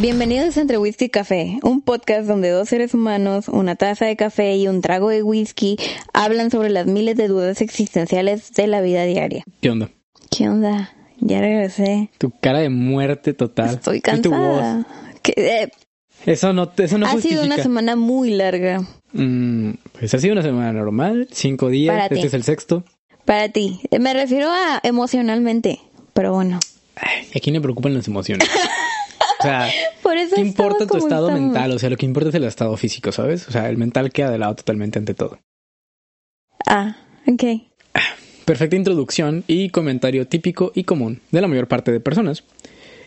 Bienvenidos a Entre Whisky y Café, un podcast donde dos seres humanos, una taza de café y un trago de whisky hablan sobre las miles de dudas existenciales de la vida diaria. ¿Qué onda? ¿Qué onda? Ya regresé. Tu cara de muerte total. Estoy Y tu voz. cansada. Eh, Eso no, eso no ha sido una semana muy larga Mm, pues ha sido una semana normal, cinco días, Para este ti. es el sexto. para ti. Me refiero a emocionalmente, pero bueno. Ay, ¿A quién le preocupan las emociones? O sea, Por eso ¿qué importa tu estado estamos. mental? O sea, lo que importa es el estado físico, ¿sabes? O sea, el mental queda de lado totalmente ante todo. Ah, ok. Perfecta introducción y comentario típico y común de la mayor parte de personas.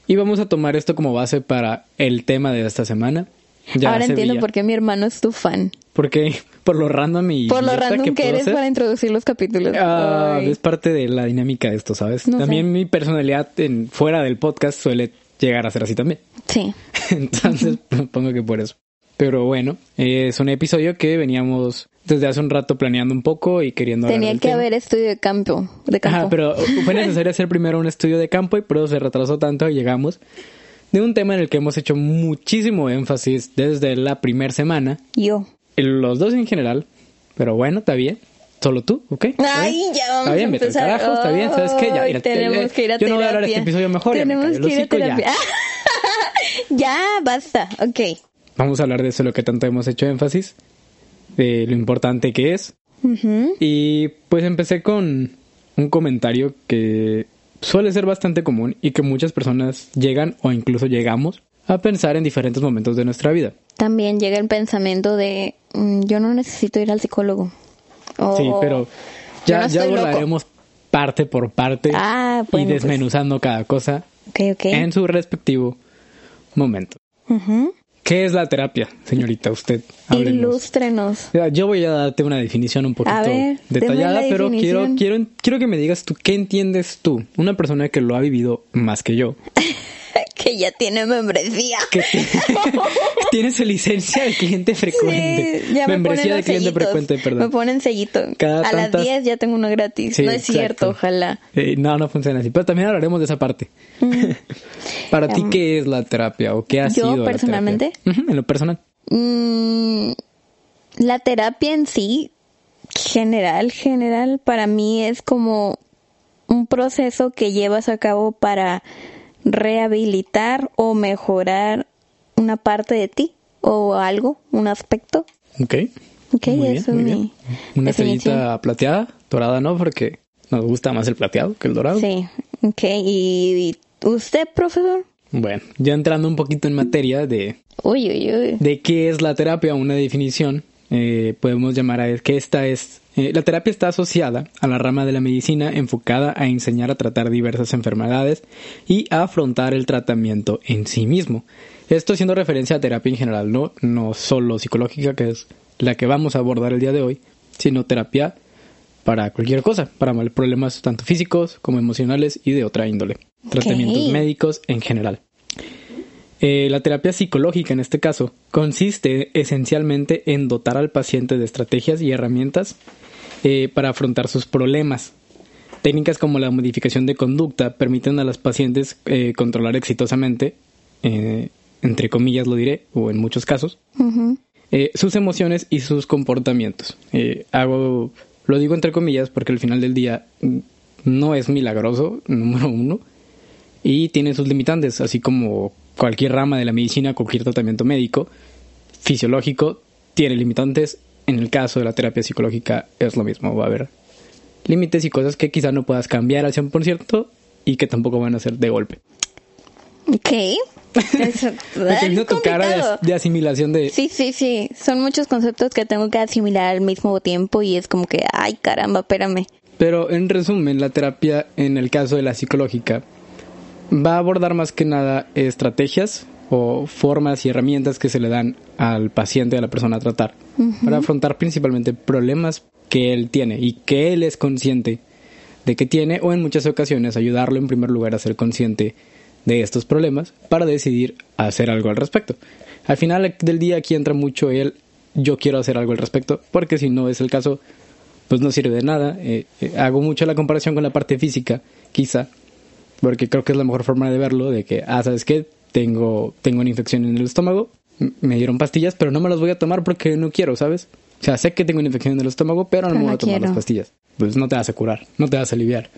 Y vamos a tomar esto como base para el tema de esta semana. Ya Ahora entiendo por qué mi hermano es tu fan. Porque por lo random y Por lo random que, eres para introducir los capítulos. Ah, es parte de la dinámica de esto, ¿sabes? No sé. también mi personalidad en, fuera del podcast suele llegar a ser así también. Sí. Entonces, supongo que por eso. Pero bueno, es un episodio que veníamos desde hace un rato planeando un poco y queriendo Tenía que tema. haber estudio de campo. De campo. Ajá, pero fue necesario hacer primero un estudio de campo y por eso se retrasó tanto y llegamos de un tema en el que hemos hecho muchísimo énfasis desde la primera semana, Yo. los dos en general, pero bueno, está bien. Solo tú, ¿ok? ¿Está Ay, ya vamos Está bien, a vete empezar. carajo, está bien, ¿sabes qué? Ya, mira, tenemos eh, que ir a yo no voy a hablar de este episodio mejor, ya me Tenemos el que ir a ya. ya, basta. Ok. Vamos a hablar de eso, lo que tanto hemos hecho énfasis, de lo importante que es. Y pues empecé con un comentario que suele ser bastante común y que muchas personas llegan o incluso llegamos a pensar en diferentes momentos de nuestra vida. También llega el pensamiento de mm, yo no necesito ir al psicólogo. Sí, pero yo ya, no ya estoy loco. abordaremos parte por parte Ah, y pues. desmenuzando cada cosa en su respectivo momento. ¿Qué es la terapia, señorita? Usted, háblenos. Ilústrenos. Yo voy a darte una definición un poquito ver, detallada, pero quiero, quiero, quiero que me digas tú, ¿qué entiendes tú? Una persona que lo ha vivido más que yo, que ya tiene membresía. que ti- tienes licencia de cliente frecuente, Sí, ya me membresía de cliente sellitos. frecuente, Me perdón. ponen sellito. Cada a tantas- las 10 ya tengo uno gratis. Sí, no es cierto, ojalá. Eh, no, no funciona así, pero también hablaremos de esa parte. Para ti, Mm. Em, ¿qué es la terapia o qué ha ¿yo sido la personalmente? terapia? Ujú, en lo personal. Mm, la terapia en sí, general, general, para mí es como un proceso que llevas a cabo para rehabilitar o mejorar una parte de ti o algo, un aspecto. Ok. Ok, muy bien, eso muy bien. Una estrellita plateada, dorada no, porque nos gusta más el plateado que el dorado. Sí, ok. ¿Y, y usted, profesor? Bueno, ya entrando un poquito en materia de, Uy, uy, uy. de qué es la terapia, una definición, eh, podemos llamar a que esta es... eh, la terapia está asociada a la rama de la medicina enfocada a enseñar a tratar diversas enfermedades y a afrontar el tratamiento en sí mismo. Esto siendo referencia a terapia en general, no, no solo psicológica, que es la que vamos a abordar el día de hoy, sino terapia para cualquier cosa, para problemas tanto físicos como emocionales y de otra índole. Tratamientos médicos en general. Eh, la terapia psicológica en este caso consiste esencialmente en dotar al paciente de estrategias y herramientas eh, para afrontar sus problemas. Técnicas como la modificación de conducta permiten a los pacientes eh, controlar exitosamente, eh, entre comillas lo diré, o en muchos casos, eh, sus emociones y sus comportamientos. Hago, lo digo entre comillas porque al final del día mm, no es milagroso, número uno, y tiene sus limitantes, así como cualquier rama de la medicina, cualquier tratamiento médico, fisiológico, tiene limitantes. En el caso de la terapia psicológica es lo mismo, va a haber límites y cosas que quizá no puedas cambiar al 100%, y que tampoco van a ser de golpe. Ok. Es, viendo tu cara de, de asimilación de... Sí, sí, sí. Son muchos conceptos que tengo que asimilar al mismo tiempo y es como que, ay, caramba, espérame. Pero en resumen, la terapia en el caso de la psicológica va a abordar más que nada estrategias o formas y herramientas que se le dan al paciente, a la persona a tratar, para afrontar principalmente problemas que él tiene y que él es consciente de que tiene o en muchas ocasiones ayudarlo en primer lugar a ser consciente de estos problemas para decidir hacer algo al respecto. Al final del día aquí entra mucho el yo quiero hacer algo al respecto, porque si no es el caso, pues no sirve de nada. Eh, eh, hago mucho la comparación con la parte física, quizá, porque creo que es la mejor forma de verlo, de que, ah, ¿sabes qué? Tengo, tengo una infección en el estómago, me dieron pastillas, pero no me las voy a tomar porque no quiero, ¿sabes? O sea, sé que tengo una infección en el estómago, pero no Pero me voy no a tomar quiero. las pastillas. Pues no te vas a curar, no te vas a aliviar.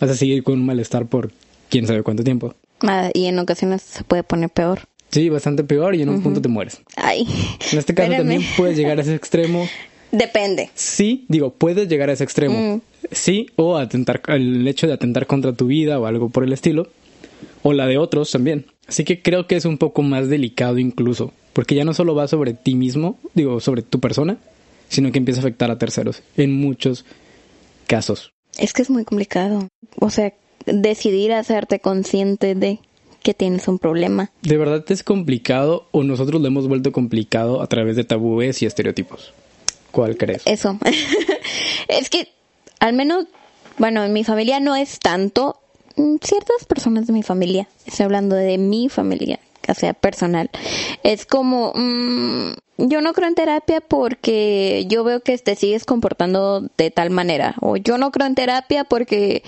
Vas a seguir con un malestar por quién sabe cuánto tiempo. Ah, y en ocasiones se puede poner peor. Sí, bastante peor y en un punto te mueres. Ay. En este caso espérame. también puedes llegar a ese extremo. Depende. Sí, digo, puedes llegar a ese extremo. Mm. Sí, o atentar, el hecho de atentar contra tu vida o algo por el estilo. O la de otros también. Así que creo que es un poco más delicado incluso. Porque ya no solo va sobre ti mismo, digo, sobre tu persona, sino que empieza a afectar a terceros. En muchos casos. Es que es muy complicado. O sea, decidir hacerte consciente de que tienes un problema. ¿De verdad es complicado o nosotros lo hemos vuelto complicado a través de tabúes y estereotipos? ¿Cuál crees? Eso. es que, al menos, bueno, en mi familia no es tanto. Mm, Ciertas personas de mi familia, estoy hablando de mi familia, o sea, personal, es como, mm, yo no creo en terapia porque yo veo que te sigues comportando de tal manera, o yo no creo en terapia porque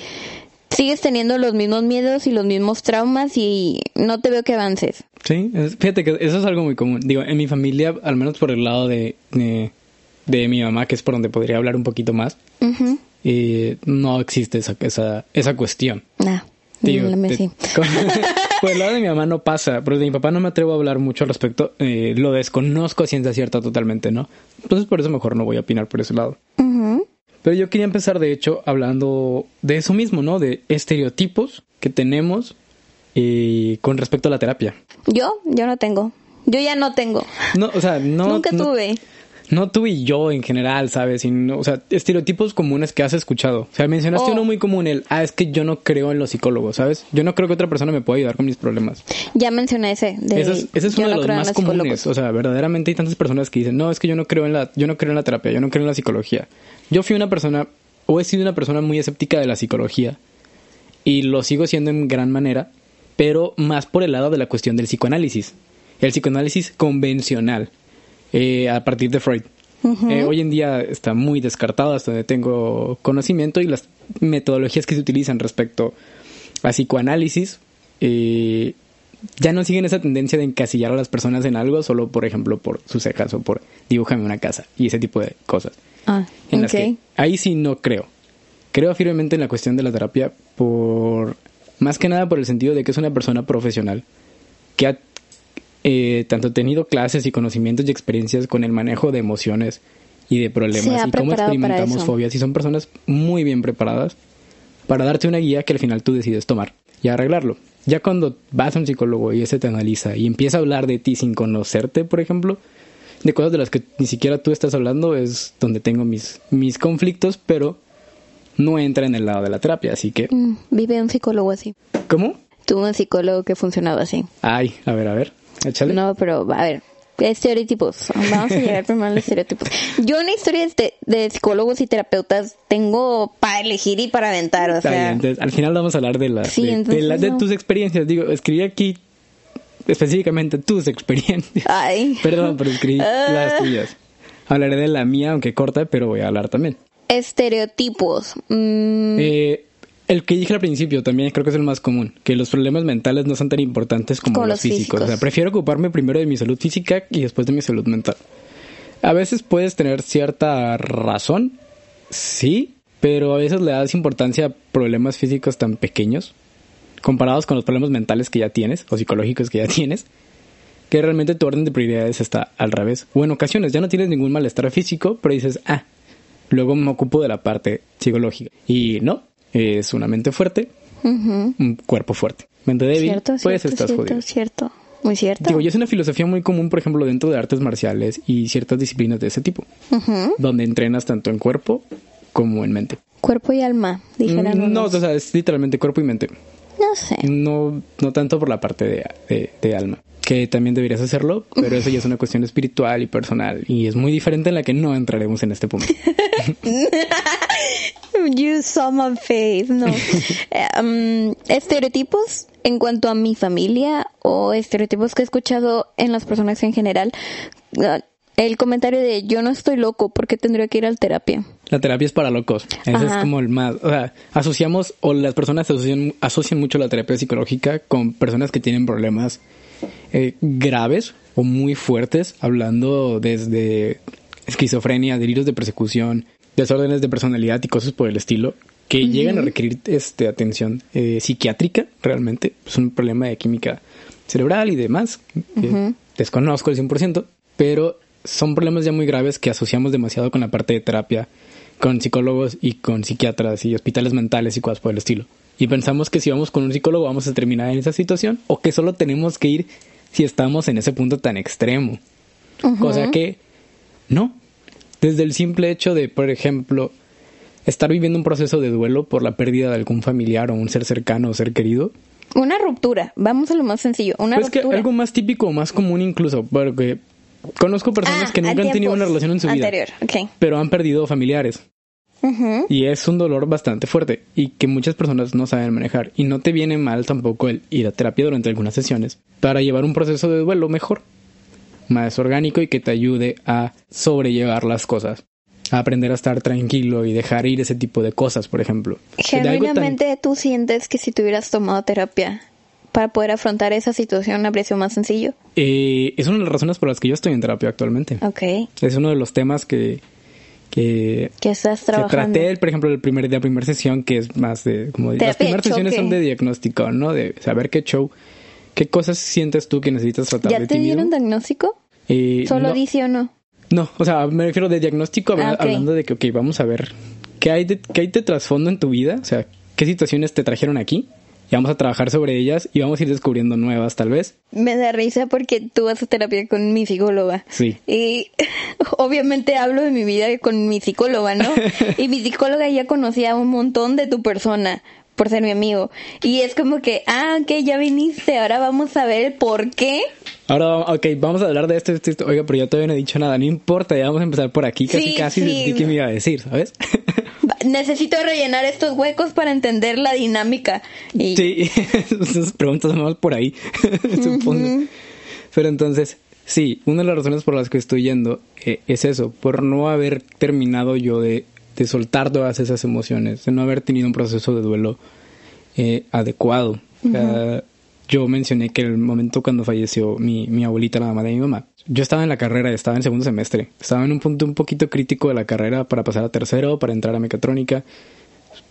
sigues teniendo los mismos miedos y los mismos traumas y no te veo que avances. Sí, es- fíjate que eso es algo muy común. Digo, en mi familia, al menos por el lado de, de, de mi mamá, que es por donde podría hablar un poquito más. Eh, no existe esa, esa, esa cuestión. Nah, Digo, no me de- sí. con- por el lado de mi mamá no pasa, pero de mi papá no me atrevo a hablar mucho al respecto. eh, lo desconozco a ciencia cierta totalmente, ¿no? Entonces por eso mejor no voy a opinar por ese lado. Pero yo quería empezar, de hecho, hablando de eso mismo, ¿no? De estereotipos que tenemos eh, con respecto a la terapia. Yo, yo no tengo. Yo ya no tengo. No, o sea, no... Nunca tuve. No tú y yo en general, ¿sabes? Sino, o sea, estereotipos comunes que has escuchado. O sea, mencionaste Oh. uno muy común, el, ah, es que yo no creo en los psicólogos, ¿sabes? Yo no creo que otra persona me pueda ayudar con mis problemas. Ya mencioné ese. De, ese es, ese es uno de no los más los comunes. O sea, verdaderamente hay tantas personas que dicen, no, es que yo no creo en la, yo no creo en la terapia, yo no creo en la psicología. Yo fui una persona, o he sido una persona muy escéptica de la psicología, y lo sigo siendo en gran manera, pero más por el lado de la cuestión del psicoanálisis. El psicoanálisis convencional, eh, a partir de Freud. Eh, hoy en día está muy descartado hasta donde tengo conocimiento y las metodologías que se utilizan respecto a psicoanálisis eh, ya no siguen esa tendencia de encasillar a las personas en algo solo, por ejemplo, por sus cejas o por dibújame una casa y ese tipo de cosas. Ah, En las que ahí sí no creo. Creo firmemente en la cuestión de la terapia por más que nada por el sentido de que es una persona profesional que ha eh, tanto tenido clases y conocimientos y experiencias con el manejo de emociones y de problemas y cómo experimentamos fobias y son personas muy bien preparadas para darte una guía que al final tú decides tomar y arreglarlo. Ya cuando vas a un psicólogo y ese te analiza y empieza a hablar de ti sin conocerte, por ejemplo, de cosas de las que ni siquiera tú estás hablando, es donde tengo mis, mis conflictos, pero no entra en el lado de la terapia, así que... Mm, vive un psicólogo así. ¿Cómo? Tuve un psicólogo que funcionaba así. Ay, a ver, a ver, échale. No, pero a ver. Estereotipos. Vamos a llegar primero a los estereotipos. Yo en historias de, de psicólogos y terapeutas tengo para elegir y para aventar, o Está bien, sea. entonces, al final vamos a hablar de, la, Sí, de, de entonces la- de no. tus experiencias. Digo, escribí aquí específicamente tus experiencias. Ay. Perdón, pero escribí Ah. las tuyas. Hablaré de la mía, aunque corta, pero voy a hablar también. Estereotipos. Mm, Eh, el que dije al principio también creo que es el más común, que los problemas mentales no son tan importantes como, Como los los físicos. físicos. O sea, prefiero ocuparme primero de mi salud física y después de mi salud mental. A veces puedes tener cierta razón, sí, pero a veces le das importancia a problemas físicos tan pequeños comparados con los problemas mentales que ya tienes o psicológicos que ya tienes, que realmente tu orden de prioridades está al revés. O en ocasiones ya no tienes ningún malestar físico, pero dices, ah, luego me ocupo de la parte psicológica. Y no, es una mente fuerte un cuerpo fuerte. Mente débil, Cierto, pues cierto, estás cierto, jodido. cierto. Muy cierto. Digo, y es una filosofía muy común, por ejemplo, dentro de artes marciales y ciertas disciplinas de ese tipo, donde entrenas tanto en cuerpo como en mente. Cuerpo y alma, dijeran Mm, No, unos. o sea, es literalmente cuerpo y mente. No sé. No, no tanto por la parte de, de- de alma, que también deberías hacerlo, pero eso ya es una cuestión espiritual y personal, y es muy diferente en la que no entraremos en este punto. You some of faith, no. Eh, um, estereotipos en cuanto a mi familia o estereotipos que he escuchado en las personas en general. Uh, El comentario de yo no estoy loco porque tendría que ir al terapia. La terapia es para locos. Ese Ajá. es como el más. O sea, asociamos, o las personas asocian, asocian mucho la terapia psicológica con personas que tienen problemas eh, graves o muy fuertes, hablando desde esquizofrenia, delirios de persecución, desórdenes de personalidad y cosas por el estilo, que llegan a requerir este, atención eh, psiquiátrica, realmente. Es un problema de química cerebral y demás. que Desconozco el 100%, pero son problemas ya muy graves que asociamos demasiado con la parte de terapia, con psicólogos y con psiquiatras y hospitales mentales y cosas por el estilo. Y pensamos que si vamos con un psicólogo vamos a terminar en esa situación o que solo tenemos que ir si estamos en ese punto tan extremo. Cosa que no. Desde el simple hecho de, por ejemplo, estar viviendo un proceso de duelo por la pérdida de algún familiar o un ser cercano o ser querido, Una ruptura. Vamos a lo más sencillo. Una pues que ruptura. algo más típico o más común incluso, porque conozco personas Ah, que nunca han tenido una relación en su vida, Anterior, ok. pero han perdido familiares. Y es un dolor bastante fuerte y que muchas personas no saben manejar. Y no te viene mal tampoco el ir a terapia durante algunas sesiones para llevar un proceso de duelo mejor, más orgánico y que te ayude a sobrellevar las cosas. A aprender a estar tranquilo y dejar ir ese tipo de cosas, por ejemplo. Tan- Genuinamente tú sientes que si tú hubieras tomado terapia para poder afrontar esa situación habría sido más sencillo. Eh, es una de las razones por las que yo estoy en terapia actualmente. Ok. Es uno de los temas que, que, Que estás que trabajando. traté, por ejemplo, el primer, de la primera sesión, que es más de... Como de- las de primeras sesiones son de diagnóstico, ¿no? De saber qué show, qué cosas sientes tú que necesitas tratar de ¿Ya ti te dieron mismo. diagnóstico? Eh, Solo no, di sí o no. no, o sea, me refiero de diagnóstico, Ah, hablando de que, ok, vamos a ver qué hay, de, qué hay de trasfondo en tu vida, o sea, qué situaciones te trajeron aquí, y vamos a trabajar sobre ellas y vamos a ir descubriendo nuevas, tal vez. Me da risa porque tú vas a terapia con mi psicóloga. Sí. Y obviamente hablo de mi vida con mi psicóloga, ¿no? y mi psicóloga ya conocía un montón de tu persona por ser mi amigo. Y es como que, ah, ok, ya viniste, ahora vamos a ver el por qué. Ahora, ok, vamos a hablar de esto, esto, esto. Oiga, pero yo todavía no he dicho nada, no importa, ya vamos a empezar por aquí, casi, Sí, casi sí. que me iba a decir, ¿sabes? Necesito rellenar estos huecos para entender la dinámica. Y Sí, esas preguntas más por ahí, supongo. Pero entonces, sí, una de las razones por las que estoy yendo eh, es eso, por no haber terminado yo de, de soltar todas esas emociones, de no haber tenido un proceso de duelo eh, adecuado. Yo mencioné que el momento cuando falleció mi, mi abuelita, la mamá de mi mamá, yo estaba en la carrera, estaba en segundo semestre, estaba en un punto un poquito crítico de la carrera para pasar a tercero, para entrar a mecatrónica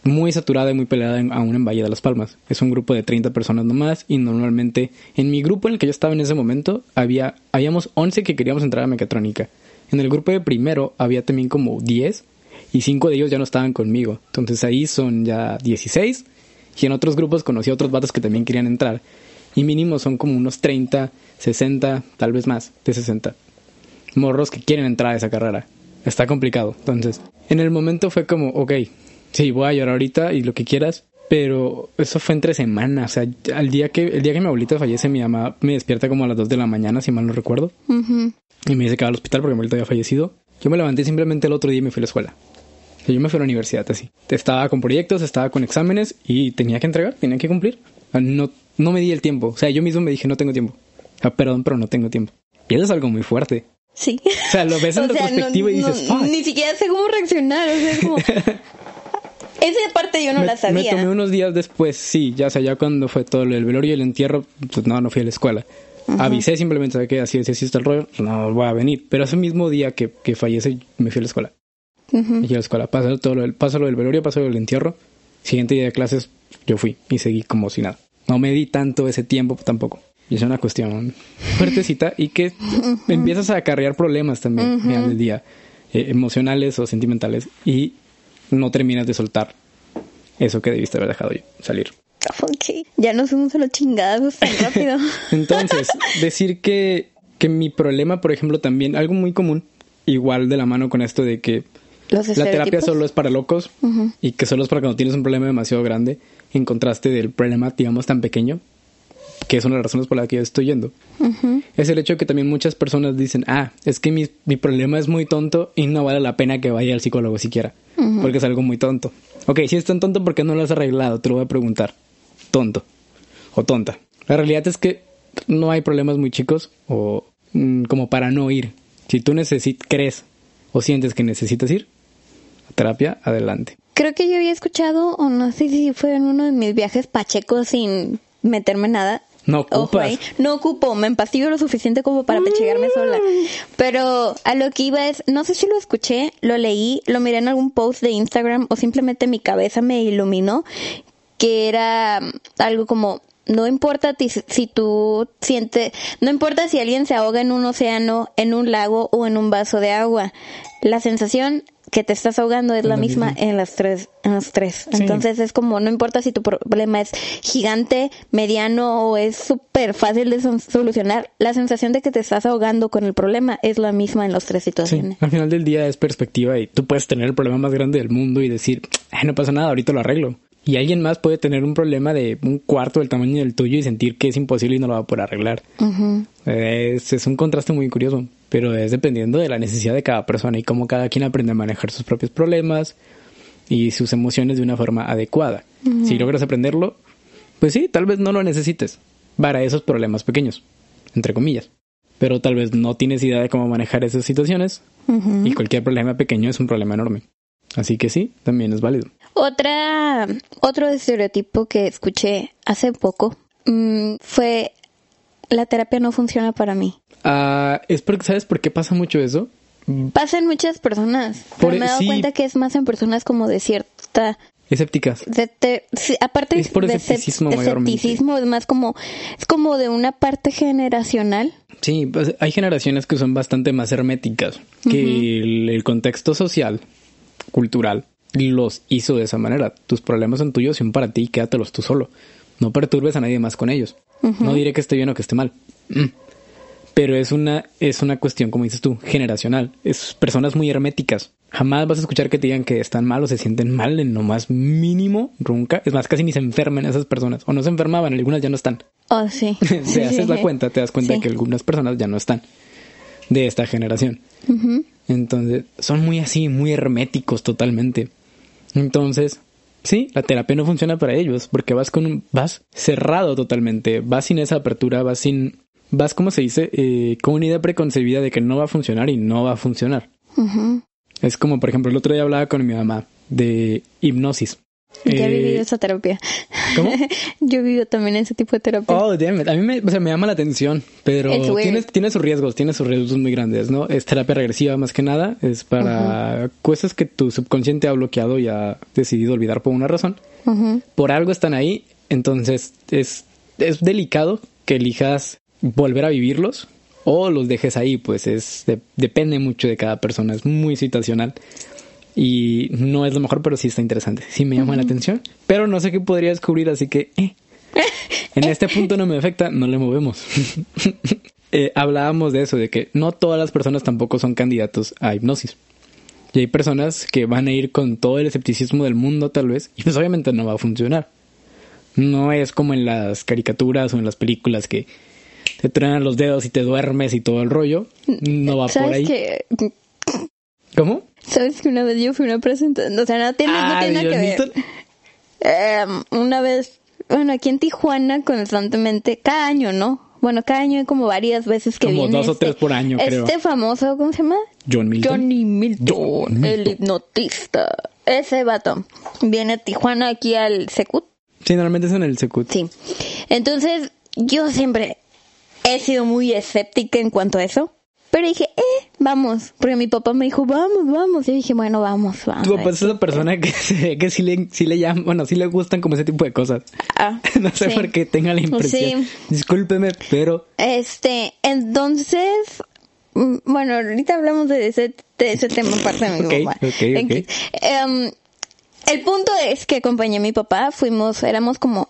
muy saturada y muy peleada en- aún en Valle de las Palmas. Es un grupo de 30 personas nomás y normalmente en mi grupo en el que yo estaba en ese momento había habíamos 11 que queríamos entrar a mecatrónica. En el grupo de primero había también como 10 y 5 de ellos ya no estaban conmigo. Entonces ahí son ya 16 y en otros grupos conocí a otros vatos que también querían entrar. Y mínimo son como unos 30, 60, tal vez más de 60 morros que quieren entrar a esa carrera. Está complicado. Entonces, en el momento fue como, ok, sí, voy a llorar ahorita y lo que quieras, pero eso fue entre semanas. O sea, al día que, el día que mi abuelita fallece, mi mamá me despierta como a las 2 de la mañana, si mal no recuerdo, Ujú. y me dice que va al hospital porque mi abuelita había fallecido. Yo me levanté simplemente el otro día y me fui a la escuela. Yo me fui a la universidad así. Estaba con proyectos, estaba con exámenes y tenía que entregar, tenía que cumplir. No, no me di el tiempo. O sea, yo mismo me dije, no tengo tiempo. Perdón, pero no tengo tiempo. Y eso es algo muy fuerte. Sí. O sea, lo ves en sea, no- retrospectiva y dices, ni siquiera sé cómo reaccionar. O sea, es como... Esa parte yo no me, la me sabía. tomé unos días después, sí, ya o sea, ya cuando fue todo el velorio y el entierro, pues no, no fui a la escuela. Avisé simplemente, ¿sabes qué? Así, así, así está el rollo, no voy a venir. Pero ese mismo día que, que fallece, me fui a la escuela. Me fui a la escuela, pasó todo lo del, pasó lo del velorio, pasó lo del entierro. Siguiente día de clases, yo fui y seguí como si nada. No me di tanto ese tiempo tampoco. Y es una cuestión fuertecita y que empiezas a acarrear problemas también final del día, eh, emocionales o sentimentales, y no terminas de soltar eso que debiste haber dejado salir. Ok, ya nos fuimos a los chingados tan rápido. Entonces, decir que, que mi problema, por ejemplo, también, algo muy común, igual de la mano con esto de que Los la terapia solo es para locos y que solo es para cuando tienes un problema demasiado grande, en contraste del problema, digamos, tan pequeño, que es una de las razones por las que yo estoy yendo. Es el hecho de que también muchas personas dicen, ah, es que mi, mi problema es muy tonto y no vale la pena que vaya al psicólogo siquiera, porque es algo muy tonto. Ok, si es tan tonto, ¿por qué no lo has arreglado? Te lo voy a preguntar. Tonto o tonta. La realidad es que no hay problemas muy chicos o mm, como para no ir. Si tú crees o sientes que necesitas ir terapia, adelante. Creo que yo había escuchado, o no sé si fue en uno de mis viajes pachecos sin meterme nada. No Ojo ocupas. no ocupo, me empastillo lo suficiente como para pechegarme sola. Pero a lo que iba es, no sé si lo escuché, lo leí, lo miré en algún post de Instagram o simplemente mi cabeza me iluminó, que era mm, algo como, no importa si tú sientes, no importa si alguien se ahoga en un océano, en un lago o en un vaso de agua, la sensación que te estás ahogando es la, la misma, misma. en las tres, en los tres. Sí. Entonces es como, no importa si tu problema es gigante, mediano o es súper fácil de solucionar, la sensación de que te estás ahogando con el problema es la misma en las tres Sí, situaciones. al final del día es perspectiva y tú puedes tener el problema más grande del mundo y decir, "Ay, no pasa nada, ahorita lo arreglo. Y alguien más puede tener un problema de un cuarto del tamaño del tuyo y sentir que es imposible y no lo va a poder arreglar. Es, es un contraste muy curioso, pero es dependiendo de la necesidad de cada persona y cómo cada quien aprende a manejar sus propios problemas y sus emociones de una forma adecuada. Si logras aprenderlo, pues sí, tal vez no lo necesites para esos problemas pequeños, entre comillas. Pero tal vez no tienes idea de cómo manejar esas situaciones y cualquier problema pequeño es un problema enorme. Así que sí, también es válido. Otra, otro estereotipo que escuché hace poco mm, fue la terapia no funciona para mí. Ah, es porque, ¿sabes por qué pasa mucho eso? Pasa en muchas personas, pero me he dado sí. cuenta que es más en personas como de cierta Escépticas. de te- sí, aparte Es por de escepticismo es más como es como de una parte generacional. Sí, pues hay generaciones que son bastante más herméticas, que el, el contexto social, cultural, los hizo de esa manera. Tus problemas son tuyos, son para ti, quédatelos tú solo. No perturbes a nadie más con ellos. No diré que esté bien o que esté mal. Mm. Pero es una, es una cuestión, como dices tú, generacional. Es personas muy herméticas. Jamás vas a escuchar que te digan que están mal o se sienten mal en lo más mínimo, nunca. Es más, casi ni se enferman esas personas. O no se enfermaban, algunas ya no están. Oh, sí. te haces la cuenta, te das cuenta Sí. que algunas personas ya no están de esta generación. Entonces, son muy así, muy herméticos totalmente. Entonces, sí, la terapia no funciona para ellos porque vas con un, vas cerrado totalmente, vas sin esa apertura, vas sin, vas como se dice, eh, con una idea preconcebida de que no va a funcionar y no va a funcionar. Es como, por ejemplo, el otro día hablaba con mi mamá de hipnosis. Ya he Eh, vivido esa terapia. ¿Cómo? Yo he vivido también ese tipo de terapia. Oh, damn it. A mí me, o sea, me llama la atención, pero tiene, tiene sus riesgos, tiene sus riesgos muy grandes, ¿no? Es terapia regresiva más que nada, es para cosas que tu subconsciente ha bloqueado y ha decidido olvidar por una razón. Por algo están ahí, entonces es, es delicado que elijas volver a vivirlos o los dejes ahí, pues es de- depende mucho de cada persona, es muy situacional. Y no es lo mejor, pero sí está interesante. Sí me llama la atención. Pero no sé qué podría descubrir, así que... eh. En este punto no me afecta, no le movemos. Eh, hablábamos de eso, de que no todas las personas tampoco son candidatos a hipnosis. Y hay personas que van a ir con todo el escepticismo del mundo, tal vez, y pues obviamente no va a funcionar. No es como en las caricaturas o en las películas que te truenan los dedos y te duermes y todo el rollo. No va por ¿Sabes ahí. que ¿Cómo? ¿Sabes que una vez yo fui una presentación? O sea, no tiene, no tiene nada que ver. Em, una vez, bueno, aquí en Tijuana constantemente, cada año, ¿no? Bueno, cada año hay como varias veces que Como viene dos o este- tres por año, creo. Este famoso, ¿cómo se llama? John Milton. Johnny Milton, John el Milton. hipnotista. Ese vato viene a Tijuana aquí al Secut. Sí, normalmente es en el Secut. Sí. Entonces, yo siempre he sido muy escéptica en cuanto a eso. Pero dije, eh, vamos. Porque mi papá me dijo, vamos, vamos. Y yo dije, bueno, vamos, vamos. Tu papá es esa persona que se que sí le, sí le llaman, bueno, sí le gustan como ese tipo de cosas. Ah, no sé sí. por qué tenga la impresión. Sí. Discúlpeme, pero Este, entonces, mm, bueno, ahorita hablamos de ese, de ese tema aparte de mi Ok, papá. ok, ok. Em, el punto es que acompañé a mi papá, fuimos, éramos como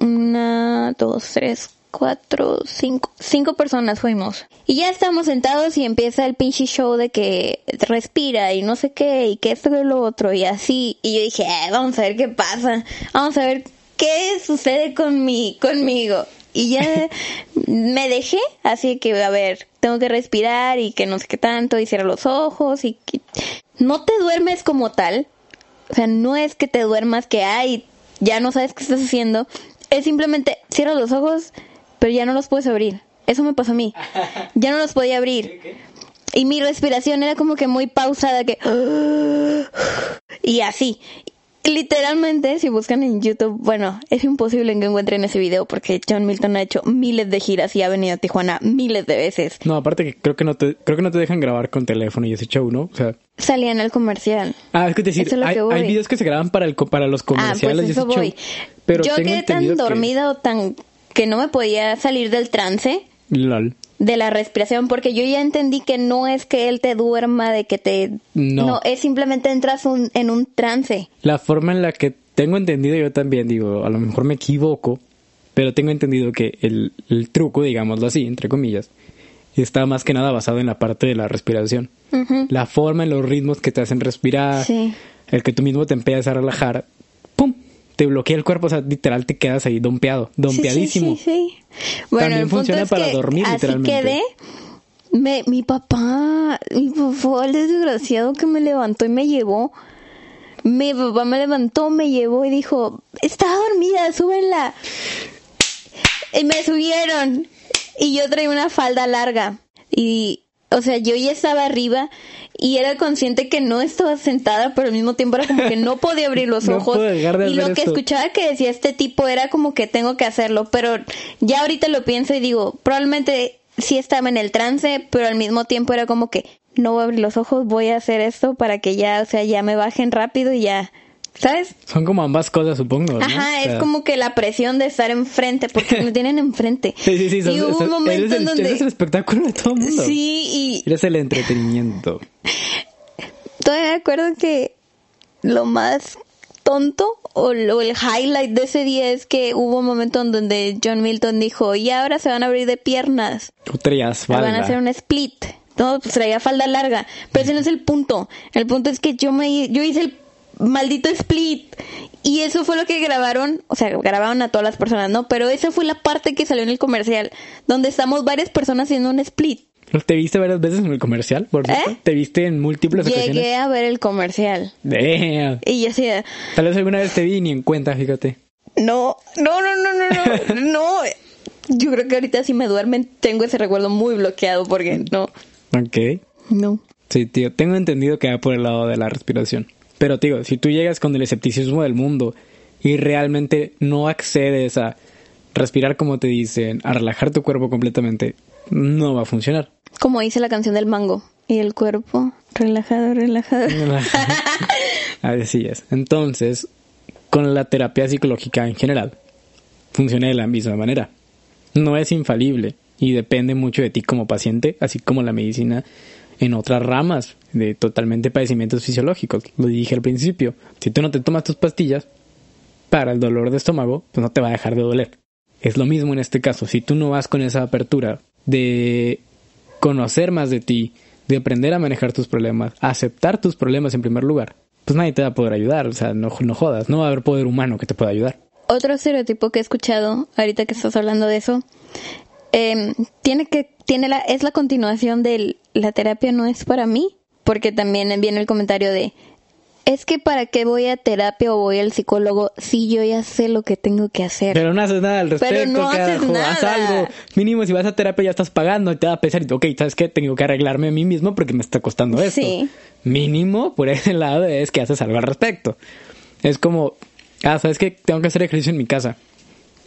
una, dos, tres, cuatro, cinco, cinco personas fuimos. Y ya estamos sentados y empieza el pinche show de que respira y no sé qué, y que esto y lo otro, y así. Y yo dije, "Eh, vamos a ver qué pasa, vamos a ver qué sucede con mi, conmigo. Y ya me dejé, así que, a ver, tengo que respirar y que no sé qué tanto, y cierra los ojos y que... No te duermes como tal, o sea, no es que te duermas que, ay, ya no sabes qué estás haciendo, es simplemente cierras los ojos, pero ya no los puedes abrir. Eso me pasó a mí. Ya no los podía abrir. Y mi respiración era como que muy pausada, que... Y así. Literalmente, si buscan en YouTube, bueno, es imposible que encuentren ese video porque John Milton ha hecho miles de giras y ha venido a Tijuana miles de veces. No, aparte que creo que no te, creo que no te dejan grabar con teléfono y ese show, ¿no? O sea, Salía en el comercial. ah, es que te decir, es hay, que voy. hay videos que se graban para el co- para los Ah, comerciales pues y ese voy. show. Pero Yo tengo quedé tan que- dormida o tan que no me podía salir del trance Lol. de la respiración porque yo ya entendí que no es que él te duerma de que te No. es simplemente entras un- en un trance La forma en la que tengo entendido yo también, digo, a lo mejor me equivoco, pero tengo entendido que el, el truco, digámoslo así, entre comillas, está más que nada basado en la parte de la respiración. La forma en los ritmos que te hacen respirar, Sí. el que tú mismo te empiezas a relajar. Te bloquea el cuerpo, o sea, literal te quedas ahí dompeado, dompeadísimo. Sí, sí, sí. Bueno, También funciona para que dormir, así literalmente. quedé. Me, mi papá, mi papá, el desgraciado que me levantó y me llevó. Mi papá me levantó, me llevó y dijo, está dormida, súbenla. Y me subieron. Y yo traía una falda larga. Y, o sea, yo ya estaba arriba y era consciente que no estaba sentada, pero al mismo tiempo era como que no podía abrir los ojos. de y lo que esto. escuchaba que decía este tipo era como que tengo que hacerlo, pero ya ahorita lo pienso y digo, probablemente sí estaba en el trance, pero al mismo tiempo era como que no voy a abrir los ojos, voy a hacer esto para que ya, o sea, ya me bajen rápido y ya, ¿sabes? Son como ambas cosas, supongo. ¿no? Ajá, O sea, es como que la presión de estar enfrente, porque me tienen enfrente. Sí, sí, sí. y sos- hubo sos- un momento eres, el, en donde... eres el espectáculo de todo el mundo. Sí, y Eres el entretenimiento. todavía me acuerdo que lo más tonto o, lo- el highlight de ese día es que hubo un momento en donde John Milton dijo, y ahora se van a abrir de piernas, Tú traías van a falda. hacer un split. No, pues traía falda larga, pero ese no es el punto. El punto es que yo me yo hice el maldito split y eso fue lo que grabaron, o sea, grabaron a todas las personas, ¿no? Pero esa fue la parte que salió en el comercial, donde estamos varias personas haciendo un split. ¿Te viste varias veces en el comercial, por cierto? ¿Eh? ¿Te viste en múltiples Llegué ocasiones? a ver el comercial Damn. y yo decía, Tal vez alguna vez te vi ni en cuenta, fíjate. No, no, no, no, no, no, no. Yo creo que ahorita si me duermen tengo ese recuerdo muy bloqueado porque no, Ok. no. Sí, tío, tengo entendido que va por el lado de la respiración. Pero, tío, si tú llegas con el escepticismo del mundo y realmente no accedes a respirar como te dicen, a relajar tu cuerpo completamente, no va a funcionar. Como dice la canción del mango. Y el cuerpo, relajado, relajado. Así es. Entonces, con la terapia psicológica en general, funciona de la misma manera. No es infalible y depende mucho de ti como paciente, así como la medicina en otras ramas de totalmente padecimientos fisiológicos. Lo dije al principio. Si tú no te tomas tus pastillas para el dolor de estómago, pues no te va a dejar de doler. Es lo mismo en este caso. Si tú no vas con esa apertura de conocer más de ti, de aprender a manejar tus problemas, aceptar tus problemas en primer lugar, pues nadie te va a poder ayudar. O sea, no, no jodas. No va a haber poder humano que te pueda ayudar. Otro estereotipo que he escuchado, ahorita que estás hablando de eso, eh, tiene que, tiene la, es la continuación de la terapia no es para mí, porque también viene el comentario de, es que para qué voy a terapia o voy al psicólogo si yo ya sé lo que tengo que hacer. Pero no haces nada al respecto, no haces carajo. Haz nada. algo. Mínimo, si vas a terapia ya estás pagando y te va a pesar. y, Ok, ¿sabes qué? Tengo que arreglarme a mí mismo porque me está costando esto. Sí. Mínimo, por ese lado, es que haces algo al respecto. Es como, ah, ¿sabes qué? Tengo que hacer ejercicio en mi casa.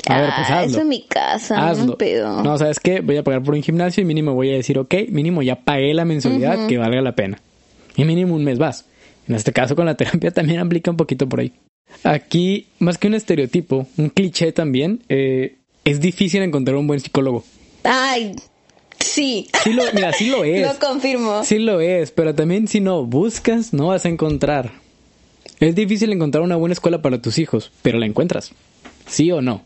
A ver, pues Ah, hazlo. Eso en mi casa, Hazlo. no pedo. No, ¿sabes qué? Voy a pagar por un gimnasio y mínimo voy a decir, ok, mínimo ya pagué la mensualidad que valga la pena. Y mínimo un mes vas. En este caso con la terapia también aplica un poquito por ahí. Aquí, más que un estereotipo, un cliché también, eh, es difícil encontrar un buen psicólogo. Ay, sí. Sí lo, mira, sí lo es. Lo confirmo. Sí lo es, pero también si no buscas, no vas a encontrar. Es difícil encontrar una buena escuela para tus hijos, pero la encuentras. ¿Sí o no?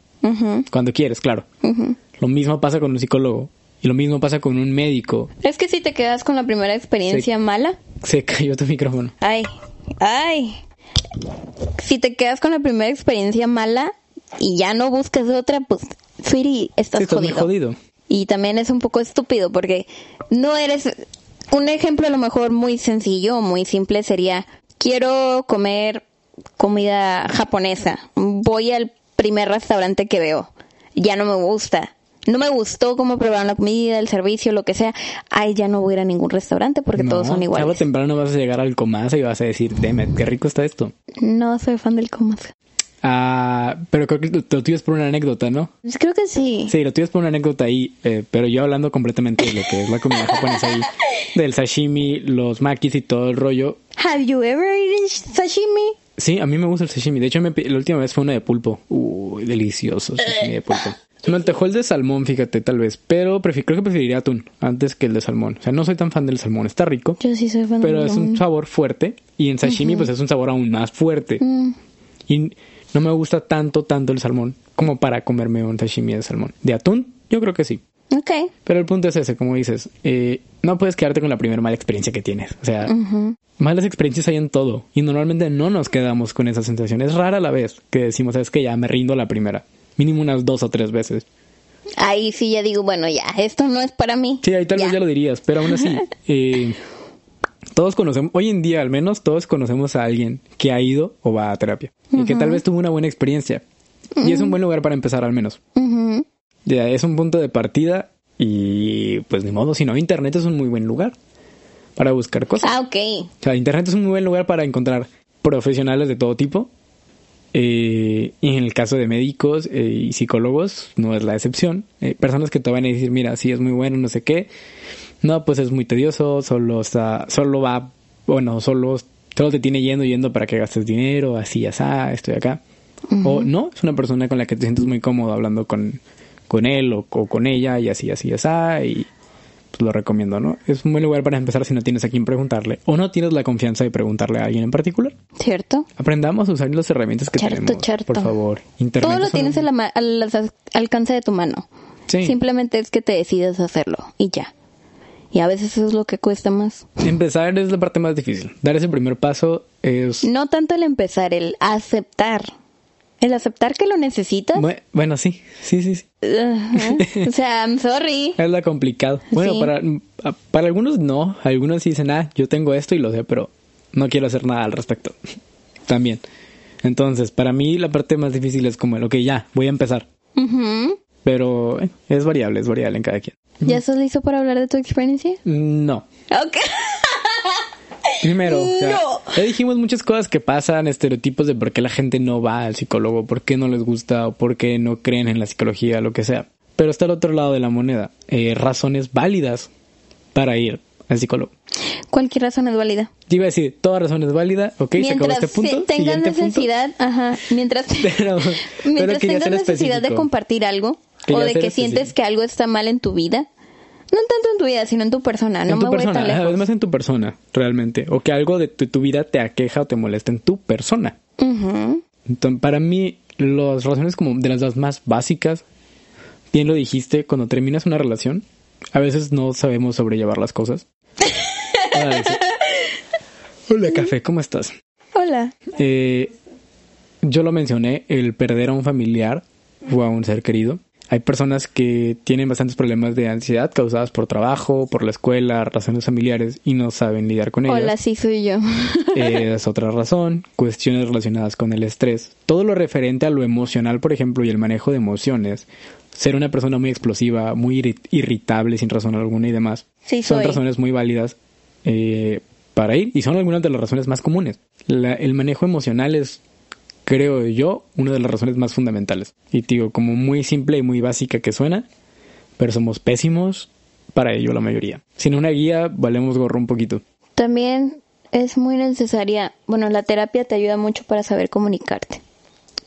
Cuando quieres, claro. Lo mismo pasa con un psicólogo. Y lo mismo pasa con un médico. Es que si te quedas con la primera experiencia mala, Se cayó tu micrófono. ay, ay. Si te quedas con la primera experiencia mala y ya no buscas otra, pues, sweetie, estás Sí, estás muy jodido. jodido. Y también es un poco estúpido porque no eres... Un ejemplo a lo mejor muy sencillo, muy simple sería, quiero comer comida japonesa. Voy al primer restaurante que veo. Ya no me gusta. No me gustó cómo probaron la comida, el servicio, lo que sea. Ay, ya no voy a ir a ningún restaurante porque No, todos son Tarde o iguales. temprano vas a llegar al Comasa y vas a decir, Demet, qué rico está esto. No soy fan del comas. Ah, pero creo que lo lo tuyo es por una anécdota, ¿no? Creo que sí. Sí, lo tuyo es por una anécdota ahí, eh, pero yo hablando completamente de lo que es la comida japonesa ahí, del sashimi, los makis y todo el rollo. Have you ever eaten sashimi? Sí, a mí me gusta el sashimi. De hecho, me la última vez fue uno de pulpo. Uy, delicioso sashimi de pulpo. Se me antojó el de salmón, fíjate, tal vez. Pero creo que preferiría atún antes que el de salmón. O sea, no soy tan fan del salmón. Está rico, Yo sí soy fan pero del es un sabor fuerte. Y en sashimi, pues es un sabor aún más fuerte. Mm. Y no me gusta tanto, tanto el salmón como para comerme un sashimi de salmón. De atún, yo creo que sí. Ok. Pero el punto es ese, como dices, eh, no puedes quedarte con la primera mala experiencia que tienes. O sea, malas experiencias hay en todo y normalmente no nos quedamos con esa sensación. Es rara la vez que decimos, es que ya me rindo la primera. Mínimo unas dos o tres veces. Ahí sí ya digo, bueno, ya, esto no es para mí. Sí, ahí tal vez ya lo dirías, pero aún así, eh, todos conocemos, hoy en día al menos, todos conocemos a alguien que ha ido o va a terapia y que tal vez tuvo una buena experiencia. Y es un buen lugar para empezar al menos. Ya, es un punto de partida y pues ni modo, si no, Internet es un muy buen lugar para buscar cosas. Ah, ok. O sea, Internet es un muy buen lugar para encontrar profesionales de todo tipo. Eh, y en el caso de médicos eh, y psicólogos no es la excepción. Eh, personas que te van a decir, mira, sí es muy bueno, no sé qué. No, pues es muy tedioso, solo está, solo va, bueno, solo, solo te tiene yendo yendo para que gastes dinero, así, así, estoy acá. O no, es una persona con la que te sientes muy cómodo hablando con, con él o, o con ella y así, así, así, y pues lo recomiendo, ¿no? Es un buen lugar para empezar si no tienes a quién preguntarle o no tienes la confianza de preguntarle a alguien en particular. ¿Cierto? Aprendamos a usar las herramientas que Cierto, tenemos, cierto. por favor. Internet Todo lo es un- tienes a la ma- al al alcance de tu mano. Sí. Simplemente es que te decidas hacerlo y ya. Y a veces eso es lo que cuesta más. Empezar es la parte más difícil. Dar ese primer paso es... No tanto el empezar, el aceptar. El aceptar que lo necesitas. Bu- Bueno, sí, sí, sí, sí. O sea, I'm sorry. Es la complicado. Bueno, Sí. para, para algunos no. Algunos sí dicen, ah, yo tengo esto y lo sé, pero no quiero hacer nada al respecto. También. Entonces, para mí la parte más difícil es como, el, ok, ya, voy a empezar. Pero eh, es variable, es variable en cada quien. ¿Ya estás listo para hablar de tu experiencia? No. Ok. Primero, o sea, No. ya dijimos muchas cosas que pasan, estereotipos de por qué la gente no va al psicólogo, por qué no les gusta o por qué no creen en la psicología, lo que sea. Pero está el otro lado de la moneda, eh, razones válidas para ir al psicólogo. Cualquier razón es válida. Yo iba a decir, toda razón es válida, ok, se acabó Mientras este punto. punto. necesidad, ajá, mientras, Pero, mientras tengas necesidad de compartir algo o de que sientes que algo está mal en tu vida, no tanto en tu vida, sino en tu persona, no en me tu voy persona, tan ajá, lejos. es más en tu persona, realmente. O que algo de tu, tu vida te aqueja o te molesta en tu persona. Entonces, para mí, las razones como de las más básicas, bien lo dijiste, cuando terminas una relación, a veces no sabemos sobrellevar las cosas. Sí. Hola, café, ¿cómo estás? Hola. Eh, yo lo mencioné, el perder a un familiar o a un ser querido. Hay personas que tienen bastantes problemas de ansiedad causadas por trabajo, por la escuela, razones familiares y no saben lidiar con ellas. Hola, sí soy yo. Eh, es otra razón, cuestiones relacionadas con el estrés. Todo lo referente a lo emocional, por ejemplo, y el manejo de emociones. Ser una persona muy explosiva, muy irri- irritable sin razón alguna y demás. Sí son razones muy válidas eh, para ir y son algunas de las razones más comunes. La- el manejo emocional es, creo yo, una de las razones más fundamentales. Y digo, como muy simple y muy básica que suena, pero somos pésimos para ello la mayoría. Sin una guía valemos gorro un poquito. También es muy necesaria, bueno, la terapia te ayuda mucho para saber comunicarte.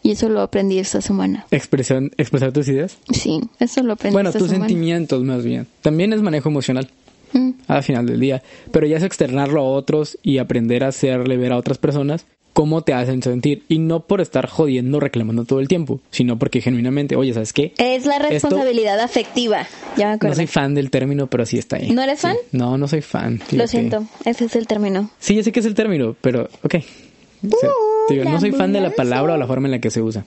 Y eso lo aprendí esta semana. Expresar, expresar tus ideas. Sí, eso lo aprendí Bueno, esta tus semana. sentimientos más bien. También es manejo emocional Mm. al final del día. Pero ya es externarlo a otros y aprender a hacerle ver a otras personas cómo te hacen sentir y no por estar jodiendo, reclamando todo el tiempo, sino porque genuinamente, oye, ¿sabes qué? Es la responsabilidad afectiva. Ya me acuerdo. No soy fan del término, pero sí está ahí. ¿No eres fan? No, no soy fan. Lo siento, ese es el término. Sí, yo sé que es el término, pero ok. O sea, te digo, no soy fan de la palabra o la forma en la que se usa.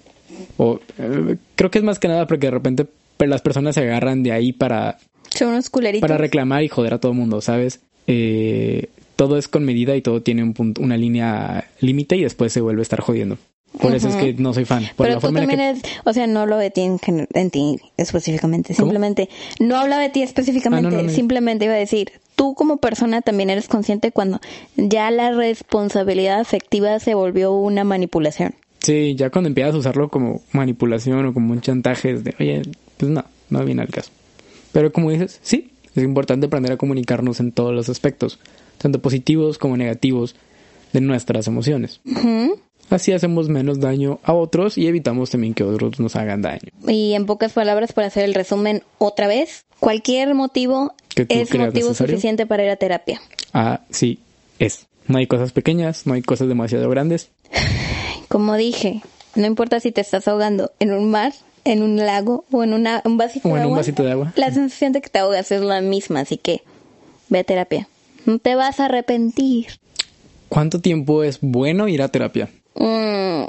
O eh, creo que es más que nada porque de repente las personas se agarran de ahí para, Son unos culeritos. para reclamar y joder a todo el mundo, ¿sabes? Eh, todo es con medida y todo tiene un punto, una línea límite y después se vuelve a estar jodiendo. Por eso es que no soy fan. Por Pero la tú forma en la también que- o sea, no hablo de ti en, ti específicamente, ¿Cómo? simplemente, no hablo de ti específicamente, Ah, no, no, no. simplemente iba a decir, tú como persona también eres consciente cuando ya la responsabilidad afectiva se volvió una manipulación. Sí, ya cuando empiezas a usarlo como manipulación o como un chantaje, es de, oye, pues no, no viene al caso. Pero como dices, sí, es importante aprender a comunicarnos en todos los aspectos, tanto positivos como negativos de nuestras emociones. Así hacemos menos daño a otros y evitamos también que otros nos hagan daño. Y en pocas palabras, para hacer el resumen otra vez, cualquier motivo es motivo necesario. suficiente para ir a terapia. Así es. No hay cosas pequeñas, no hay cosas demasiado grandes. Como dije, no importa si te estás ahogando en un mar, en un lago o en una, un vasito O de en un agua. vasito de agua. La sensación de que te ahogas es la misma, así que ve a terapia. No te vas a arrepentir. ¿Cuánto tiempo es bueno ir a terapia? Mm,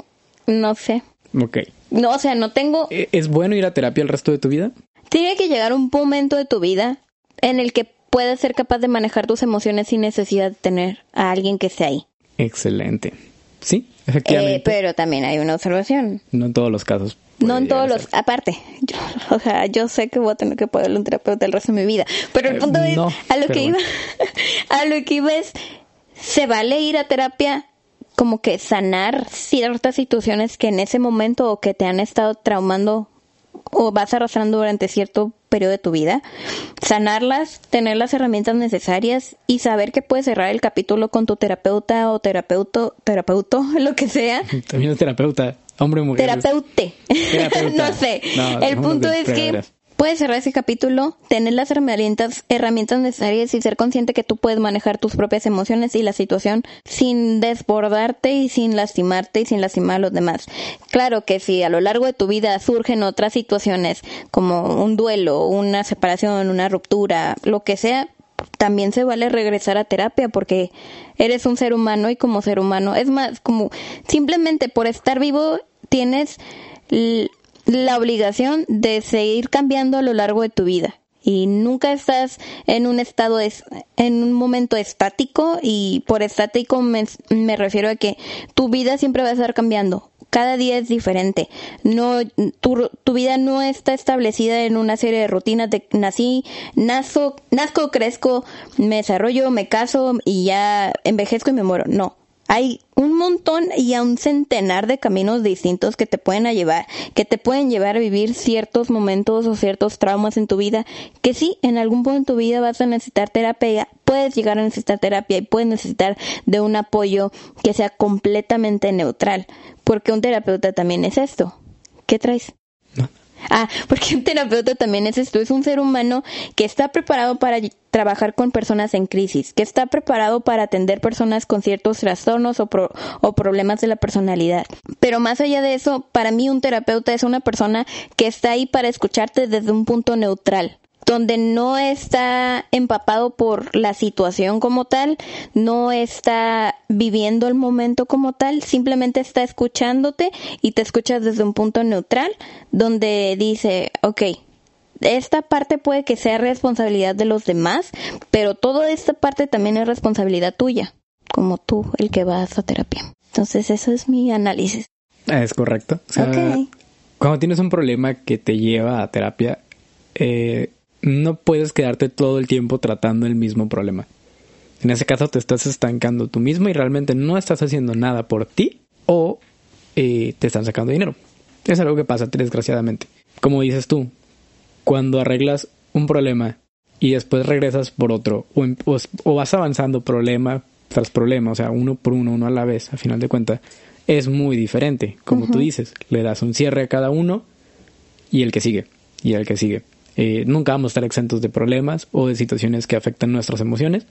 no sé. Ok. No, o sea, no tengo... ¿E- ¿Es bueno ir a terapia el resto de tu vida? Tiene que llegar un momento de tu vida en el que puedas ser capaz de manejar tus emociones sin necesidad de tener a alguien que esté ahí. Excelente. Sí, Eh, efectivamente. pero también hay una observación. No en todos los casos. No en todos los, aparte, yo, o sea, yo sé que voy a tener que pagarle un terapeuta el resto de mi vida, pero el Eh, punto es, a lo que iba, a lo que iba es, se vale ir a terapia como que sanar ciertas situaciones que en ese momento o que te han estado traumando o vas arrastrando durante cierto periodo de tu vida, sanarlas, tener las herramientas necesarias y saber que puedes cerrar el capítulo con tu terapeuta o terapeuto, terapeuto, lo que sea. También es terapeuta, hombre o mujer. Terapeute. Terapeuta. no sé. No, el punto es que puedes cerrar ese capítulo, tener las herramientas, herramientas necesarias y ser consciente que tú puedes manejar tus propias emociones y la situación sin desbordarte y sin lastimarte y sin lastimar a los demás. Claro que si a lo largo de tu vida surgen otras situaciones como un duelo, una separación, una ruptura, lo que sea, también se vale regresar a terapia porque eres un ser humano y como ser humano, es más, como simplemente por estar vivo tienes la obligación de seguir cambiando a lo largo de tu vida y nunca estás en un estado es- en un momento estático y por estático me, me refiero a que tu vida siempre va a estar cambiando cada día es diferente. No tu, tu vida no está establecida en una serie de rutinas de nací nazo nazco crezco me desarrollo me caso y ya envejezco y me muero. No hay un montón y a un centenar de caminos distintos que te pueden llevar, que te pueden llevar a vivir ciertos momentos o ciertos traumas en tu vida, que sí, en algún punto en tu vida vas a necesitar terapia, puedes llegar a necesitar terapia y puedes necesitar de un apoyo que sea completamente neutral, porque un terapeuta también es esto. ¿Qué traes? No. Ah, porque un terapeuta también es esto, es un ser humano que está preparado para trabajar con personas en crisis, que está preparado para atender personas con ciertos trastornos o, pro- o problemas de la personalidad. Pero más allá de eso, para mí un terapeuta es una persona que está ahí para escucharte desde un punto neutral donde no está empapado por la situación como tal, no está viviendo el momento como tal, simplemente está escuchándote y te escuchas desde un punto neutral, donde dice, ok, esta parte puede que sea responsabilidad de los demás, pero toda esta parte también es responsabilidad tuya, como tú, el que vas a terapia. Entonces, eso es mi análisis. Es correcto. O sea, Ok. Cuando tienes un problema que te lleva a terapia, eh, no puedes quedarte todo el tiempo tratando el mismo problema. En ese caso te estás estancando tú mismo y realmente no estás haciendo nada por ti o eh, te están sacando dinero. Es algo que pasa desgraciadamente. Como dices tú, cuando arreglas un problema y después regresas por otro o, em- o- o vas avanzando problema tras problema, o sea, uno por uno, uno a la vez, a final de cuentas, es muy diferente. Como tú dices, le das un cierre a cada uno y el que sigue, y el que sigue. Eh, nunca vamos a estar exentos de problemas o de situaciones que afectan nuestras emociones.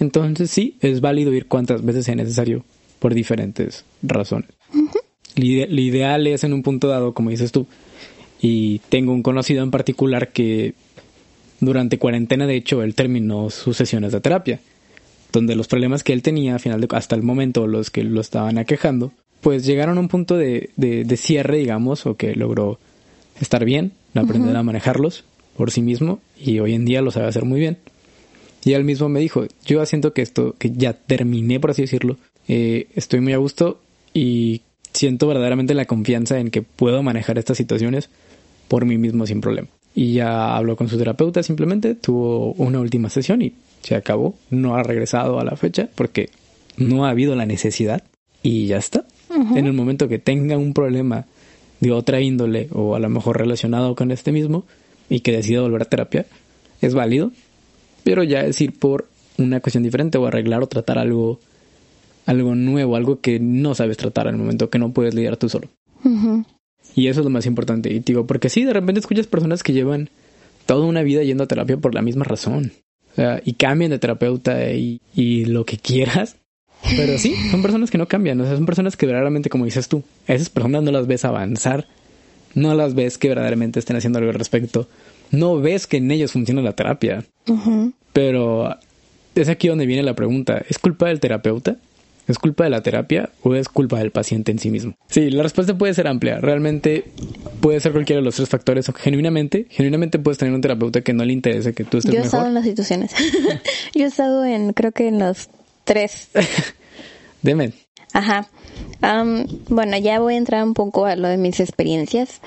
Entonces sí, es válido ir cuantas veces sea necesario por diferentes razones. lo, ideal es en un punto dado, como dices tú, y tengo un conocido en particular que durante cuarentena, de hecho, él terminó sus sesiones de terapia, donde los problemas que él tenía, final de, hasta el momento, los que lo estaban aquejando, pues llegaron a un punto de, de, cierre, digamos, o que logró estar bien, aprender a manejarlos por sí mismo y hoy en día lo sabe hacer muy bien. Y él mismo me dijo, yo siento que esto, que ya terminé, por así decirlo, eh, estoy muy a gusto y siento verdaderamente la confianza en que puedo manejar estas situaciones por mí mismo sin problema. Y ya habló con su terapeuta simplemente, tuvo una última sesión y se acabó. No ha regresado a la fecha porque no ha habido la necesidad y ya está. En el momento que tenga un problema de otra índole o a lo mejor relacionado con este mismo y que decida volver a terapia, es válido, pero ya es ir por una cuestión diferente o arreglar o tratar algo algo nuevo, algo que no sabes tratar el momento que no puedes lidiar tú solo. Y eso es lo más importante. Y digo, porque sí, de repente escuchas personas que llevan toda una vida yendo a terapia por la misma razón. O sea, y cambian de terapeuta y, y lo que quieras. Pero sí, son personas que no cambian. O sea, son personas que verdaderamente, como dices tú, esas personas no las ves avanzar. No las ves que verdaderamente estén haciendo algo al respecto. No ves que en ellos funciona la terapia. Pero es aquí donde viene la pregunta. ¿Es culpa del terapeuta? ¿Es culpa de la terapia o es culpa del paciente en sí mismo? Sí, la respuesta puede ser amplia. Realmente puede ser cualquiera de los tres factores o genuinamente, genuinamente puedes tener un terapeuta que no le interese que tú estés Yo he estado en las situaciones. Yo he estado en, creo que en los tres. Deme. Ajá. Bueno, ya voy a entrar un poco a lo de mis experiencias.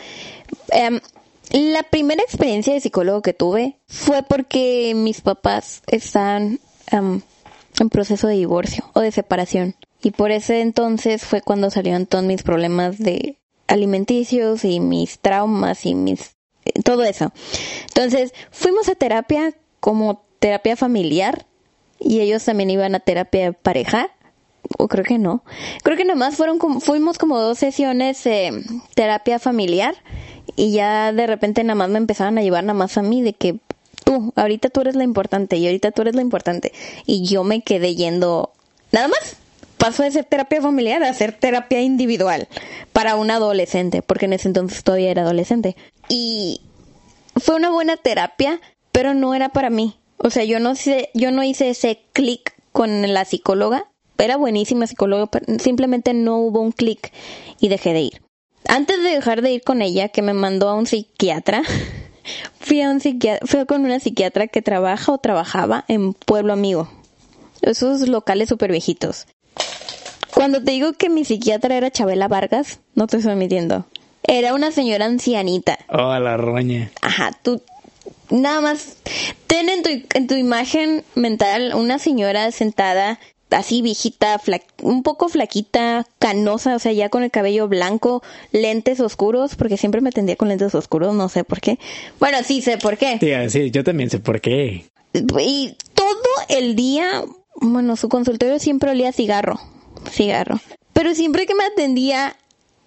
La primera experiencia de psicólogo que tuve fue porque mis papás están en proceso de divorcio o de separación. Y por ese entonces fue cuando salieron todos mis problemas de alimenticios y mis traumas y mis eh, todo eso. Entonces, fuimos a terapia como terapia familiar y ellos también iban a terapia pareja o creo que no. Creo que nomás fueron como, fuimos como dos sesiones terapia familiar y ya de repente nada más me empezaban a llevar nada más a mí de que tú, ahorita tú eres la importante y ahorita tú eres la importante. Y yo me quedé yendo, nada más, paso de ser terapia familiar a ser terapia individual para un adolescente, porque en ese entonces todavía era adolescente. Y fue una buena terapia, pero no era para mí. O sea, yo no sé, yo no hice ese clic con la psicóloga. Era buenísima psicóloga, pero simplemente no hubo un clic y dejé de ir. Antes de dejar de ir con ella, que me mandó a un psiquiatra, fui a un fui con una psiquiatra que trabaja o trabajaba en Pueblo Amigo. Esos locales súper viejitos. Cuando te digo que mi psiquiatra era Chabela Vargas, no te estoy mintiendo. Era una señora ancianita. Oh, la roña. Ajá, tú nada más ten en tu, en tu imagen mental una señora sentada así viejita, un poco flaquita, canosa, o sea, ya con el cabello blanco, lentes oscuros, porque siempre me tendía con lentes oscuros, no sé por qué. Bueno, sí sé por qué. Sí, sí, yo también sé por qué. Y todo el día, bueno, su consultorio siempre olía cigarro, cigarro. Pero siempre que me atendía,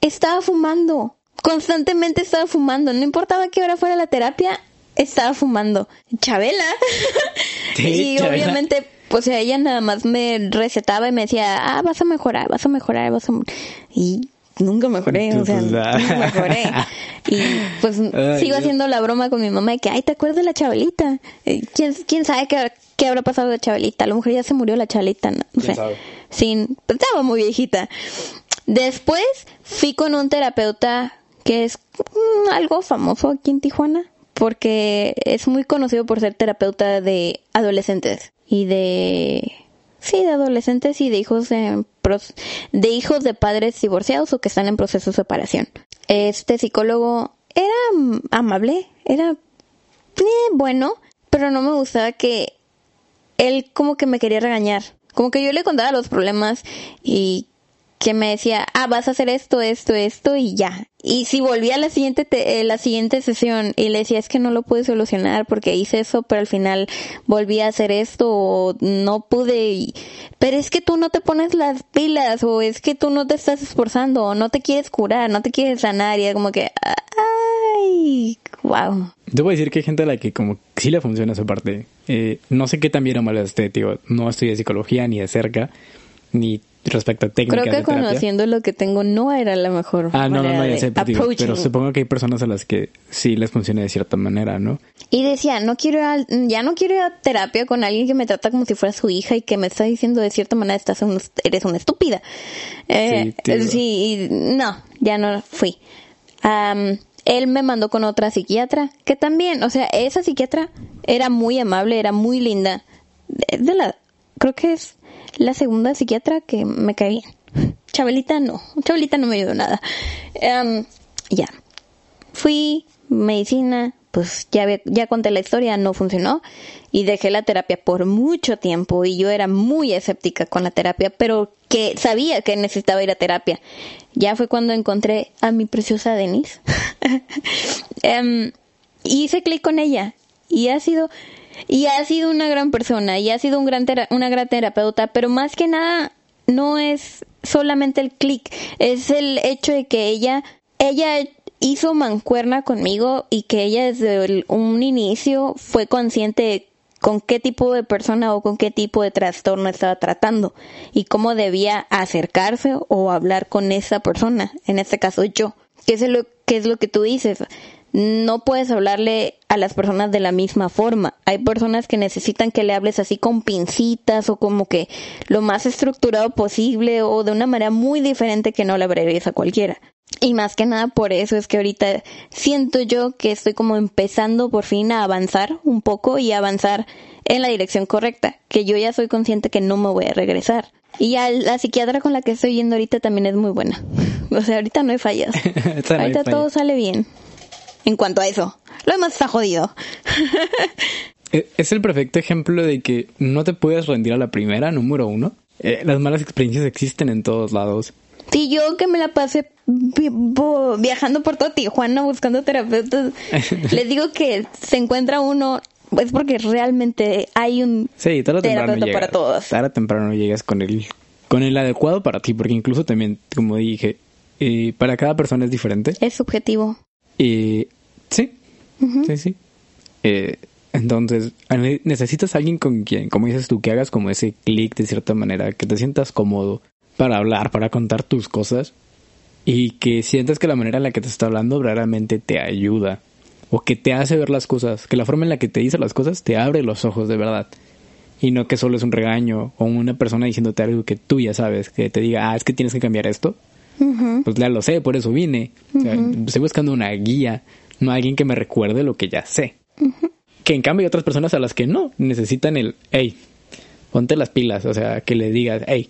estaba fumando. Constantemente estaba fumando. No importaba qué hora fuera la terapia, estaba fumando. Chabela. y obviamente pues ella nada más me recetaba y me decía, ah, vas a mejorar, vas a mejorar, vas a... Y nunca mejoré, o sea, pues, nunca mejoré. Y pues sigo haciendo la broma con mi mamá de que, ay, ¿te acuerdas de la Chabelita? Eh, ¿Quién, quién sabe qué, qué habrá pasado de la Chabelita? A lo mejor ya se murió la Chabelita, no, sé. Sin, pues, estaba muy viejita. Después fui con un terapeuta que es mm, algo famoso aquí en Tijuana, porque es muy conocido por ser terapeuta de adolescentes y de sí, de adolescentes y de hijos de, de hijos de padres divorciados o que están en proceso de separación. Este psicólogo era amable, era eh, bueno, pero no me gustaba que él como que me quería regañar. Como que yo le contaba los problemas y que me decía, ah, vas a hacer esto, esto, esto y ya. Y si volvía a la siguiente, eh, la siguiente sesión y le decía, es que no lo pude solucionar porque hice eso, pero al final volví a hacer esto o no pude. Pero es que tú no te pones las pilas o es que tú no te estás esforzando o no te quieres curar, no te quieres sanar y es como que, ay, wow. Debo decir que hay gente a la que como sí le funciona esa parte. Eh, no sé qué tan bien o mal esté, tío. No de psicología ni de cerca, ni respecto a técnicas Creo que de conociendo lo que tengo no era la mejor Ah, no, no, manera no, ya sé, pero, digo, pero supongo que hay personas a las que sí les funciona de cierta manera, ¿no? Y decía, no quiero ir a- ya no quiero ir a terapia con alguien que me trata como si fuera su hija y que me está diciendo de cierta manera estás un- eres una estúpida. Eh, Sí, sí, y no, ya no fui. Am, él me mandó con otra psiquiatra que también, o sea, esa psiquiatra era muy amable, era muy linda. De la, creo que es la segunda psiquiatra que me cae bien. No, Chabelita no me ayudó nada. Am, ya, fui, medicina, pues ya, ya conté la historia, no funcionó y dejé la terapia por mucho tiempo y yo era muy escéptica con la terapia, pero que sabía que necesitaba ir a terapia. Ya fue cuando encontré a mi preciosa Denise. Em, y hice clic con ella y ha sido y ha sido una gran persona y ha sido un gran una gran terapeuta, pero más que nada no es solamente el clic, es el hecho de que ella ella hizo mancuerna conmigo y que ella desde un inicio fue consciente con qué tipo de persona o con qué tipo de trastorno estaba tratando y cómo debía acercarse o hablar con esa persona, en este caso yo. ¿Qué es lo, qué es lo que tú dices? No puedes hablarle a las personas de la misma forma. Hay personas que necesitan que le hables así con pincitas o como que lo más estructurado posible o de una manera muy diferente que no le hablarías a cualquiera. Y más que nada por eso es que ahorita siento yo que estoy como empezando por fin a avanzar un poco y a avanzar en la dirección correcta, que yo ya soy consciente que no me voy a regresar. Y ya la psiquiatra con la que estoy yendo ahorita también es muy buena. O sea, ahorita no hay fallas. Ahorita no hay ahorita fallas. todo sale bien. En cuanto a eso. Lo demás está jodido. E- Es el perfecto ejemplo de que no te puedes rendir a la primera, número uno. Eh, las malas experiencias existen en todos lados. Si yo que me la pasé viajando por toda Tijuana buscando terapeutas, les digo que se encuentra uno, es porque realmente hay un Sí, tarde o temprano terapeuta llegas. para todos. Tarde o temprano llegas con el, con el adecuado para ti, porque incluso también, como dije, eh, para cada persona es diferente. Es subjetivo. Eh, sí, sí, sí. Eh, entonces, ne- necesitas a alguien con quien, como dices tú, que hagas como ese clic de cierta manera, que te sientas cómodo para hablar, para contar tus cosas y que sientas que la manera en la que te está hablando verdaderamente te ayuda o que te hace ver las cosas, que la forma en la que te dice las cosas te abre los ojos de verdad y no que solo es un regaño o una persona diciéndote algo que tú ya sabes, que te diga, ah, es que tienes que cambiar esto. Pues ya lo sé, por eso vine. O sea, Estoy buscando una guía, no alguien que me recuerde lo que ya sé. Que en cambio hay otras personas a las que no, necesitan el, hey, ponte las pilas, o sea, que le digas, hey,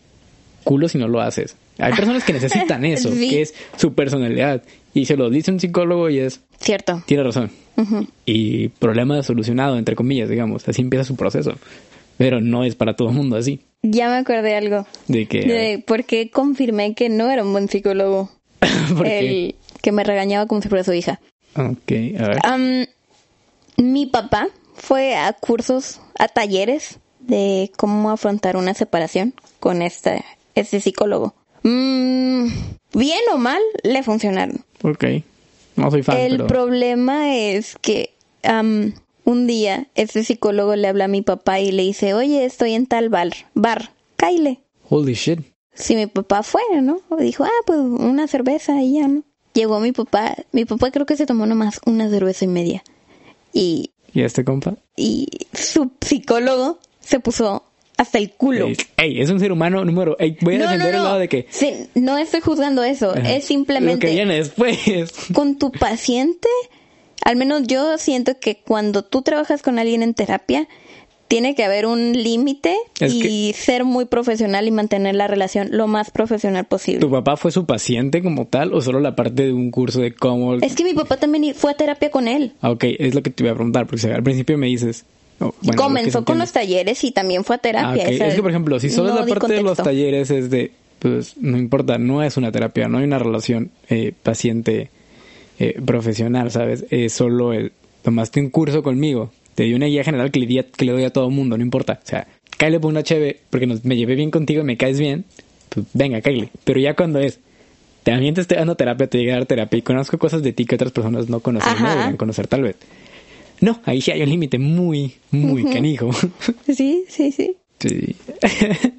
culo si no lo haces. Hay personas que necesitan eso, Sí. que es su personalidad. Y se lo dice un psicólogo y es, Cierto. tiene razón. Y problema solucionado, entre comillas, digamos. Así empieza su proceso. Pero no es para todo el mundo así. Ya me acordé algo. De que... De por qué confirmé que no era un buen psicólogo. ¿Por qué? el que me regañaba como si fuera su hija. Ok, a ver. Mi papá fue a cursos, a talleres de cómo afrontar una separación con este, este psicólogo. Mm, bien o mal, le funcionaron. Ok. No soy fan, El pero... problema es que un día este psicólogo le habla a mi papá y le dice, oye, estoy en tal bar, bar, Kyle. Holy shit. Si mi papá fue, ¿no? Dijo, ah, pues una cerveza y ya, ¿no? Llegó mi papá, mi papá creo que se tomó nomás una cerveza y media. Y, ¿Y este compa? y su psicólogo se puso hasta el culo. Ey, ey, es un ser humano número... Ey, voy a No, no, defender el lado de que... Sí, no estoy juzgando eso, Ajá. es Lo que simplemente viene después. con tu paciente, al menos yo siento que cuando tú trabajas con alguien en terapia, tiene que haber un límite y ser muy profesional y mantener la relación lo más profesional posible. ¿Tu papá fue su paciente como tal o solo la parte de un curso de cómo... Es que mi papá también fue a terapia con él. Ah, Ok, es lo que te iba a preguntar, porque al principio me dices... oh, bueno, Comenzó con los talleres y también fue a terapia. Ah, Es que, por ejemplo, si solo no la parte de los talleres es de, pues, no importa, no es una terapia, no hay una relación eh, paciente eh, profesional, ¿sabes? Es solo el, tomaste un curso conmigo, te di una guía general que le, di a- que le doy a todo mundo, no importa. O sea, cáele por una cheve, porque nos- me llevé bien contigo y me caes bien, pues venga, cáele. Pero ya cuando es, también te estoy dando terapia, te llegué a dar terapia y conozco cosas de ti que otras personas no conocen, no deberían conocer tal vez. No, ahí sí hay un límite muy, muy canijo. Sí, sí, sí. Sí.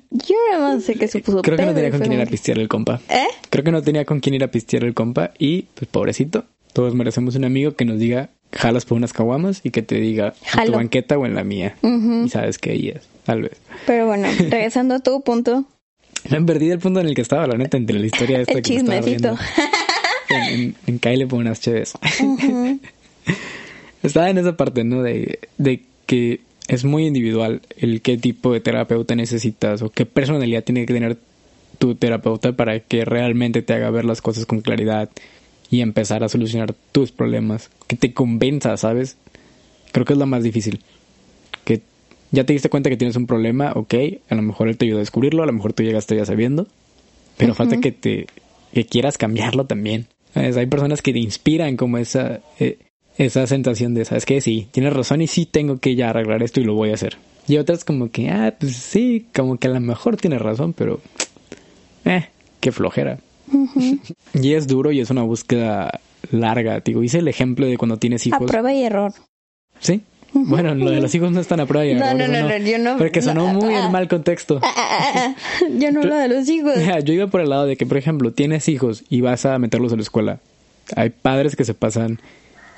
Yo nada más sé que se puso Creo que no tenía con quién ir a pistear el compa. ¿Eh? Creo que no tenía con quién ir a pistear el compa y, pues, pobrecito. Todos merecemos un amigo que nos diga, jalas por unas caguamas y que te diga, en tu banqueta o en la mía. Y sabes que ahí es, tal vez. Pero bueno, regresando a tu punto, Me perdí del punto en el que estaba, la neta, entre la historia esta el que chismecito. En, en, en Kyle por unas cheves. Estaba en esa parte, ¿no? De, de que es muy individual el qué tipo de terapeuta necesitas o qué personalidad tiene que tener tu terapeuta para que realmente te haga ver las cosas con claridad y empezar a solucionar tus problemas. Que te convenza, ¿sabes? Creo que es lo más difícil. Que ya te diste cuenta que tienes un problema, ok, a lo mejor él te ayudó a descubrirlo, a lo mejor tú llegaste ya sabiendo, pero falta que te que quieras cambiarlo también. ¿Sabes? Hay personas que te inspiran como esa eh, esa sensación de, ¿sabes qué? Sí, tienes razón y sí tengo que ya arreglar esto y lo voy a hacer. Y otras como que, ah, pues sí, como que a lo mejor tienes razón, pero eh, qué flojera. y es duro y es una búsqueda larga, digo, hice el ejemplo de cuando tienes a hijos. prueba y error. ¿Sí? Bueno, lo de los hijos no es tan a prueba y No, error, no, no, no, yo no- Porque sonó no, muy ah. en mal contexto. Ah, ah, ah, ah. Yo no hablo de los hijos. Yo iba por el lado de que, por ejemplo, tienes hijos y vas a meterlos a la escuela. Hay padres que se pasan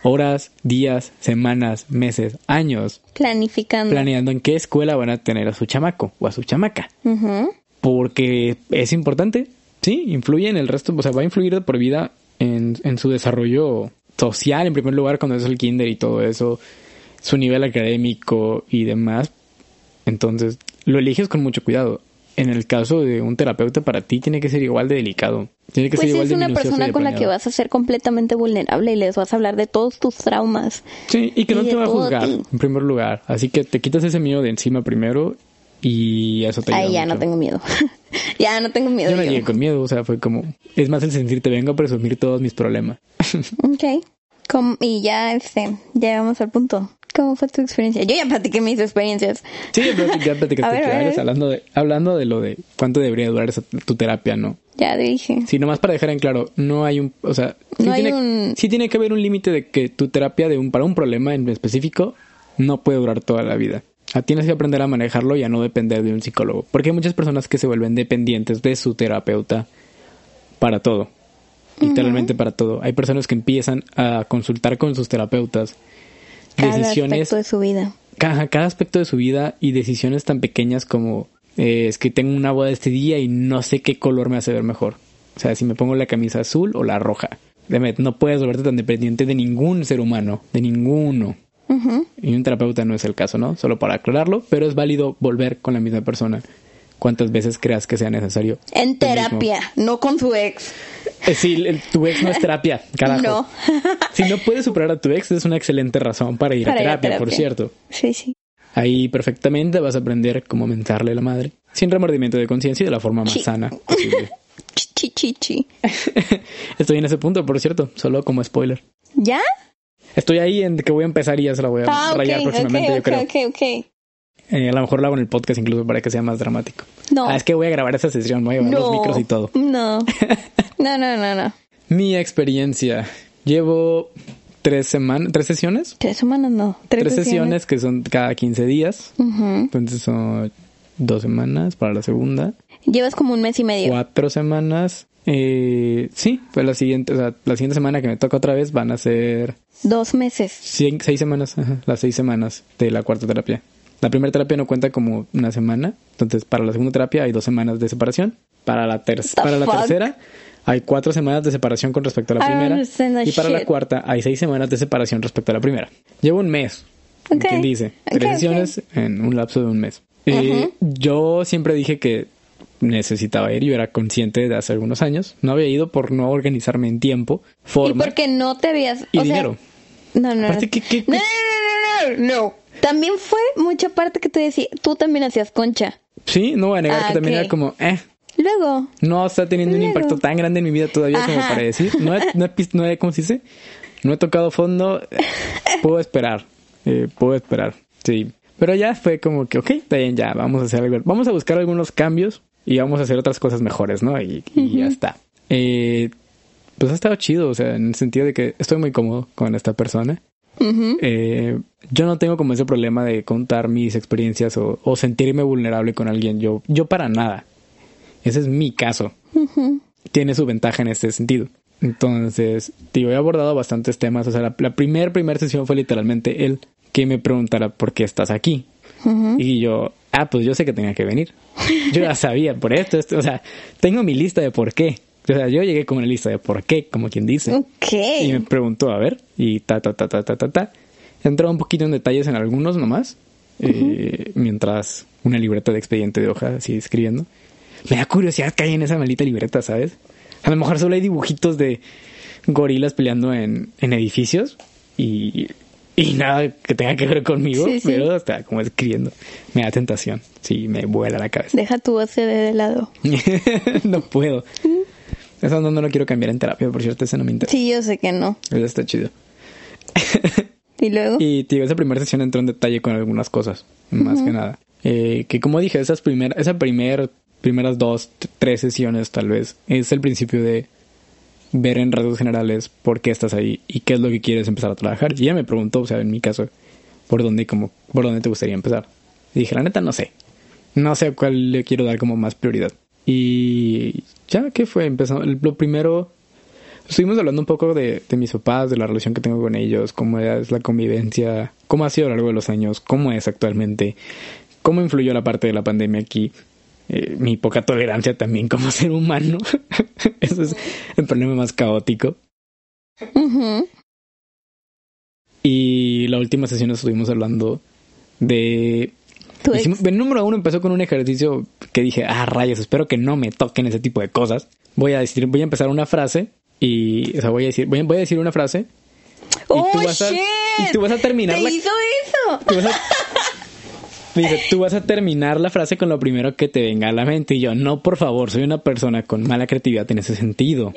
horas, días, semanas, meses, años Planificando. planeando en qué escuela van a tener a su chamaco o a su chamaca. Porque es importante, sí, influye en el resto, o sea, va a influir de por vida en, en su desarrollo social, en primer lugar, cuando es el kinder y todo eso, su nivel académico y demás. Entonces, lo eliges con mucho cuidado. En el caso de un terapeuta, para ti tiene que ser igual de delicado. Tiene que Pues ser igual es de una persona con la que vas a ser completamente vulnerable y les vas a hablar de todos tus traumas. Sí, y que no te va a juzgar, ti. en primer lugar. Así que te quitas ese miedo de encima primero y eso te ayuda Ay, ya mucho. no tengo miedo. ya no tengo miedo. Yo no llegué con miedo, o sea, fue como... Es más el sentirte, vengo a presumir todos mis problemas. Ok. Com- y ya, este, llegamos al punto. ¿Cómo fue tu experiencia? Yo ya platiqué mis experiencias. Sí, ya plati- ya platicaste A ver, a hablando de, hablando de lo de cuánto debería durar esa- tu terapia, ¿no? Ya dije. Sí, nomás para dejar en claro, no hay un... O sea, sí, No hay tiene, un- sí tiene que haber un límite de que tu terapia de un, para un problema en específico no puede durar toda la vida. Ah, Tienes que aprender a manejarlo y a no depender de un psicólogo. Porque hay muchas personas que se vuelven dependientes de su terapeuta para todo. Literalmente para todo. Hay personas que empiezan a consultar con sus terapeutas Cada decisiones aspecto de su vida. cada, cada aspecto de su vida y decisiones tan pequeñas como eh, es que tengo una boda este día y no sé qué color me hace ver mejor. O sea, si me pongo la camisa azul o la roja. No puedes volverte tan dependiente de ningún ser humano, de ninguno. Y un terapeuta no es el caso, ¿no? Solo para aclararlo, pero es válido volver con la misma persona cuantas veces creas que sea necesario. En terapia, no con su ex. Eh, sí, tu ex no es terapia, carajo. No. si no puedes superar a tu ex, es una excelente razón para ir, Para a, ir a terapia, por cierto. Sí, sí. Ahí perfectamente vas a aprender cómo mentarle a la madre, sin remordimiento de conciencia y de la forma más Sí. sana posible. Estoy en ese punto, por cierto, solo como spoiler. ¿Ya? Estoy ahí en que voy a empezar y ya se la voy a Ah, rayar próximamente, yo ok, creo. ok, ok. Eh, a lo mejor lo hago en el podcast incluso para que sea más dramático. No. Ah, es que voy a grabar esa sesión, voy a llevar los No. micros y todo. No. No, no, no, no. Mi experiencia. Llevo tres semanas, tres sesiones. Tres semanas no. Tres, Tres sesiones que son cada 15 días. Ujú. Entonces son dos semanas para la segunda. Llevas como un mes y medio. cuatro semanas. Eh, sí, pues la siguiente, o sea, la siguiente semana que me toca otra vez van a ser Dos meses. cien- seis semanas, ajá, las seis semanas de la cuarta terapia. La primera terapia no cuenta como una semana, entonces para la segunda terapia hay dos semanas de separación. Para la, ter- para la fuck? tercera hay cuatro semanas de separación con respecto a la primera. Y para la cuarta hay seis semanas de separación respecto a la primera. Llevo un mes. ¿Quién dice? ok, Tres sesiones en un lapso de un mes. Eh, Yo siempre dije que necesitaba ir. Yo era consciente de hace algunos años. No había ido por no organizarme en tiempo, Y forma porque no te habías. y o dinero. no, no, no. Aparte, ¿qué- qué- No, no, no, no, no, no. También fue mucha parte que te decía. Tú también hacías concha. Sí, no voy a negar Ah, que también era como, eh, Luego. no está teniendo un impacto tan grande en mi vida todavía como para decir. No he, no he no he- ¿cómo se dice? No he tocado fondo. eh, Puedo esperar. Eh, puedo esperar. Sí. Pero ya fue como que, ok, está bien, ya, vamos a hacer algo. Vamos a buscar algunos cambios y vamos a hacer otras cosas mejores, ¿no? Y, y ya está. Eh, pues ha estado chido, o sea, en el sentido de que estoy muy cómodo con esta persona. Eh, yo no tengo como ese problema de contar mis experiencias o, o, sentirme vulnerable con alguien. Yo, yo para nada. Ese es mi caso. Tiene su ventaja en este sentido. Entonces, digo, he abordado bastantes temas. O sea, la, la primer, primer sesión fue literalmente él que me preguntara por qué estás aquí. Y yo, ah, pues yo sé que tenía que venir. Yo ya sabía por esto, esto, o sea, tengo mi lista de por qué. O sea, yo llegué con una lista de por qué, como quien dice. Ok. Y me preguntó, a ver, y ta, ta, ta, ta, ta, ta, ta. Entró un poquito en detalles en algunos nomás, eh, mientras una libreta de expediente de hoja, así escribiendo. Me da curiosidad que hay en esa maldita libreta, ¿sabes? A lo mejor solo hay dibujitos de gorilas peleando en, en edificios y, y nada que tenga que ver conmigo, Sí, sí. pero está como escribiendo. Me da tentación, sí, me vuela la cabeza. Deja tu OCD de lado. no puedo. Eso no, no lo quiero cambiar en terapia, por cierto, ese no me interesa. Sí, yo sé que no. Eso está chido. Y luego. Y tío, esa primera sesión entró en detalle con algunas cosas, más que nada. Eh, que como dije, esas primer, esa primer, primeras dos, tres sesiones tal vez, es el principio de ver en rasgos generales por qué estás ahí y qué es lo que quieres empezar a trabajar. Y ella me preguntó, o sea, en mi caso, por dónde, como, por dónde te gustaría empezar. Y dije, la neta, no sé. No sé a cuál le quiero dar como más prioridad. Y ya, ¿qué fue? Empezó, lo primero, estuvimos hablando un poco de, de mis papás, de la relación que tengo con ellos, cómo es la convivencia, cómo ha sido a lo largo de los años, cómo es actualmente, cómo influyó la parte de la pandemia aquí, eh, mi poca tolerancia también como ser humano. Eso es el problema más caótico. Y la última sesión estuvimos hablando de... Hicimos- el número uno empezó con un ejercicio que dije, ah, rayos, espero que no me toquen ese tipo de cosas. Voy a decir, voy a empezar una frase y, o sea, voy a decir, voy a, voy a decir una frase ¡Oh, tú vas a- shit! y tú vas a terminar ¿Te la- hizo eso? tú vas a- me dice, tú vas a terminar la frase con lo primero que te venga a la mente. Y yo, no, por favor, soy una persona con mala creatividad en ese sentido.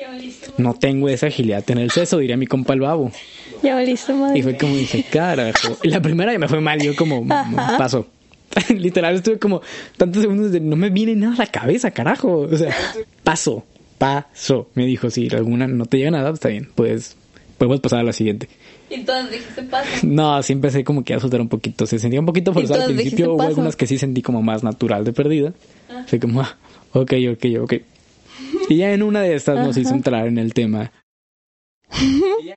No tengo esa agilidad en el seso, diría mi compa el babo. Ya valiste, madre. Y fue como dije, carajo. Y la primera que me fue mal, yo como paso. Literal, estuve como tantos segundos de no me viene nada a la cabeza, carajo. O sea, paso, paso. Me dijo, si alguna no te llega nada, está bien, pues podemos pasar a la siguiente. Y entonces dijiste paso. No, sí empecé como que a soltar un poquito. Se sentía un poquito forzado al principio. Hubo algunas que sí sentí como más natural de perdida. Fue como, ah, ok, ok, ok. Y ya en una de estas nos hizo entrar en el tema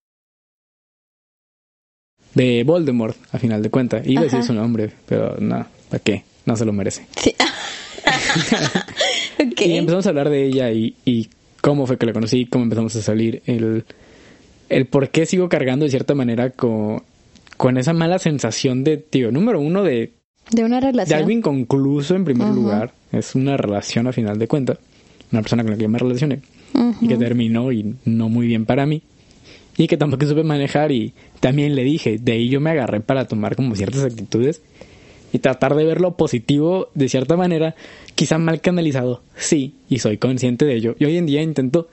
de Voldemort, a final de cuentas. Iba a decir su nombre, pero no, ¿para qué? No se lo merece. Sí. ok. Y empezamos a hablar de ella y, y cómo fue que la conocí, cómo empezamos a salir, el, el por qué sigo cargando de cierta manera con, con esa mala sensación de, tío, número uno, de, De una de relación. algo inconcluso en primer lugar. Es una relación a final de cuentas. Una persona con la que yo me relacioné y que terminó y no muy bien para mí. Y que tampoco supe manejar y también le dije, de ahí yo me agarré para tomar como ciertas actitudes y tratar de ver lo positivo de cierta manera, quizá mal canalizado, sí, y soy consciente de ello. Y hoy en día intento,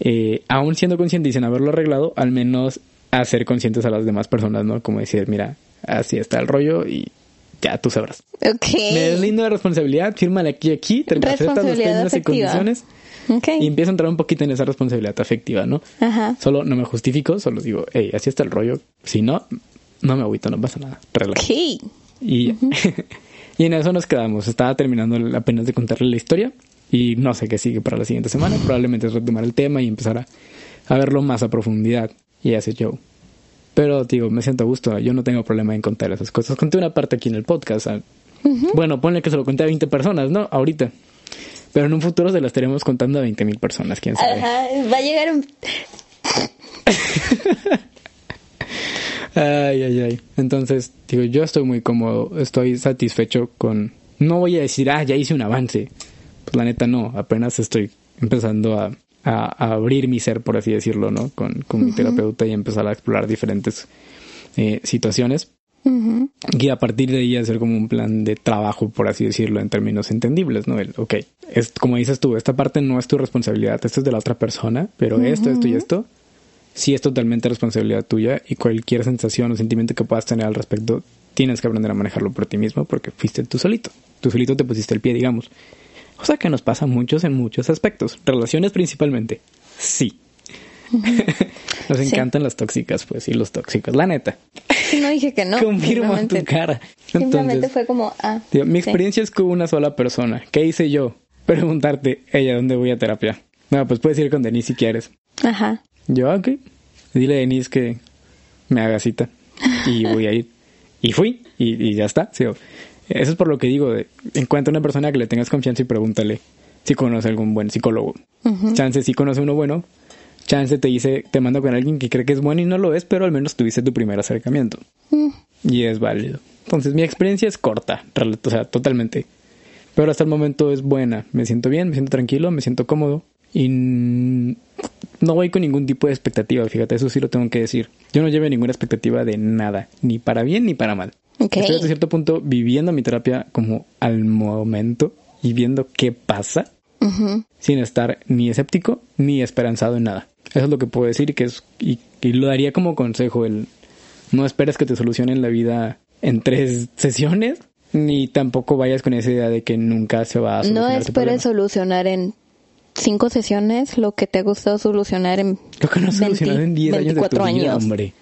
eh, aún siendo consciente y sin haberlo arreglado, al menos hacer conscientes a las demás personas, ¿no? Como decir, mira, así está el rollo y ya tú sabrás. Ok. Me deslindo de responsabilidad, fírmale aquí aquí, te aceptas los términos y condiciones Ok. y empiezo a entrar un poquito en esa responsabilidad afectiva, ¿no? Ajá. Solo no me justifico, solo digo, hey, así está el rollo. Si no, no me agüito, no pasa nada. Relax. Ok. Y, y en eso nos quedamos. Estaba terminando apenas de contarle la historia y no sé qué sigue para la siguiente semana. Probablemente es retomar el tema y empezar a, a verlo más a profundidad. Y hace Joe. Pero digo, me siento a gusto. Yo no tengo problema en contar esas cosas. Conté una parte aquí en el podcast. ah. Bueno, ponle que se lo conté a 20 personas, ¿no? Ahorita. Pero en un futuro se lo estaremos contando a 20 mil personas, quién sabe. Ajá. Va a llegar un. Ay, ay, ay. Entonces, digo, yo estoy muy cómodo, estoy satisfecho con... No voy a decir, ah, ya hice un avance. Pues la neta no, apenas estoy empezando a, a- a abrir mi ser, por así decirlo, ¿no? Con, con mi terapeuta y empezar a explorar diferentes eh, situaciones. Y a partir de ahí hacer como un plan de trabajo, por así decirlo, en términos entendibles, ¿no? El, ok, es como dices tú, esta parte no es tu responsabilidad, esto es de la otra persona, pero esto, esto y esto sí es totalmente responsabilidad tuya y cualquier sensación o sentimiento que puedas tener al respecto, tienes que aprender a manejarlo por ti mismo porque fuiste tú solito. Tú solito te pusiste el pie, digamos. O sea que nos pasa a muchos en muchos aspectos. Relaciones principalmente. Sí. Nos encantan las tóxicas, pues, y los tóxicos, la neta. No dije que no. Confirmo en tu cara. Simplemente fue como, ah. tío, mi sí. experiencia es con una sola persona. ¿Qué hice yo? Preguntarte, ella, ¿dónde voy a terapia? No, pues puedes ir con Denise si quieres. Aja. Yo, ok. Dile a Denise que me haga cita. Y voy a ir. Y fui. Y, y ya está. Sí, eso es por lo que digo. De, encuentra una persona que le tengas confianza y pregúntale si conoce algún buen psicólogo. Chance si conoce uno bueno. Chance te dice, te mando con alguien que cree que es bueno y no lo es, pero al menos tuviste tu primer acercamiento. Mm. Y es válido. Entonces mi experiencia es corta, o sea, totalmente. Pero hasta el momento es buena. Me siento bien, me siento tranquilo, me siento cómodo. Y no voy con ningún tipo de expectativa, fíjate, eso sí lo tengo que decir. Yo no llevo ninguna expectativa de nada, ni para bien ni para mal. Ok. Estoy hasta cierto punto viviendo mi terapia como al momento y viendo qué pasa sin estar ni escéptico ni esperanzado en nada. Eso es lo que puedo decir y que es y, y lo daría como consejo el no esperes que te solucionen la vida en tres sesiones ni tampoco vayas con esa idea de que nunca se va a No solucionar tu esperes solucionar en cinco sesiones lo que te ha gustado solucionar en Lo que no has 20, solucionado en 10 años de tu 24 vida, años. hombre.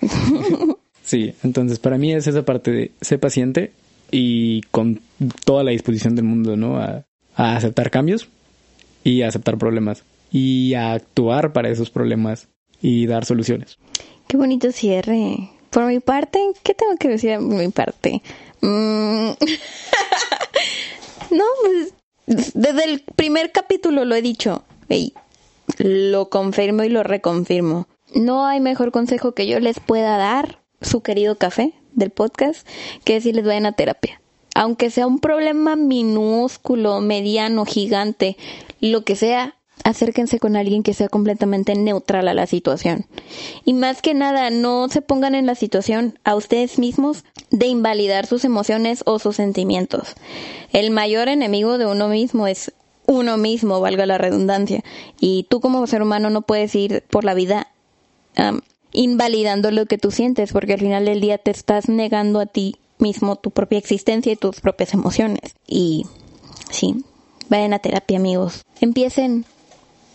sí, entonces para mí es esa parte de ser paciente y con toda la disposición del mundo, ¿no? A, a aceptar cambios y a aceptar problemas y a actuar para esos problemas y dar soluciones. Qué bonito cierre. Por mi parte, ¿qué tengo que decir por mi parte? Mm. no, pues desde el primer capítulo lo he dicho. Ey, lo confirmo y lo reconfirmo. No hay mejor consejo que yo les pueda dar, su querido café del podcast, que decirles vayan a terapia. Aunque sea un problema minúsculo, mediano, gigante, lo que sea, acérquense con alguien que sea completamente neutral a la situación. Y más que nada, no se pongan en la situación a ustedes mismos de invalidar sus emociones o sus sentimientos. El mayor enemigo de uno mismo es uno mismo, valga la redundancia. Y tú como ser humano no puedes ir por la vida invalidando lo que tú sientes, porque al final del día te estás negando a ti mismo tu propia existencia y tus propias emociones. Y sí, vayan a terapia, amigos. Empiecen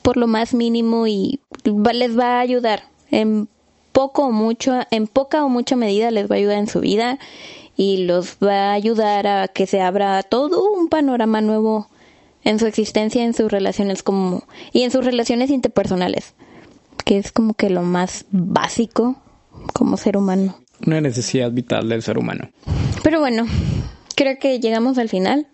por lo más mínimo y va- les va a ayudar. En poco o mucho, en poca o mucha medida les va a ayudar en su vida y los va a ayudar a que se abra todo un panorama nuevo en su existencia, en sus relaciones como y en sus relaciones interpersonales, que es como que lo más básico como ser humano. Una necesidad vital del ser humano. Pero bueno, creo que llegamos al final.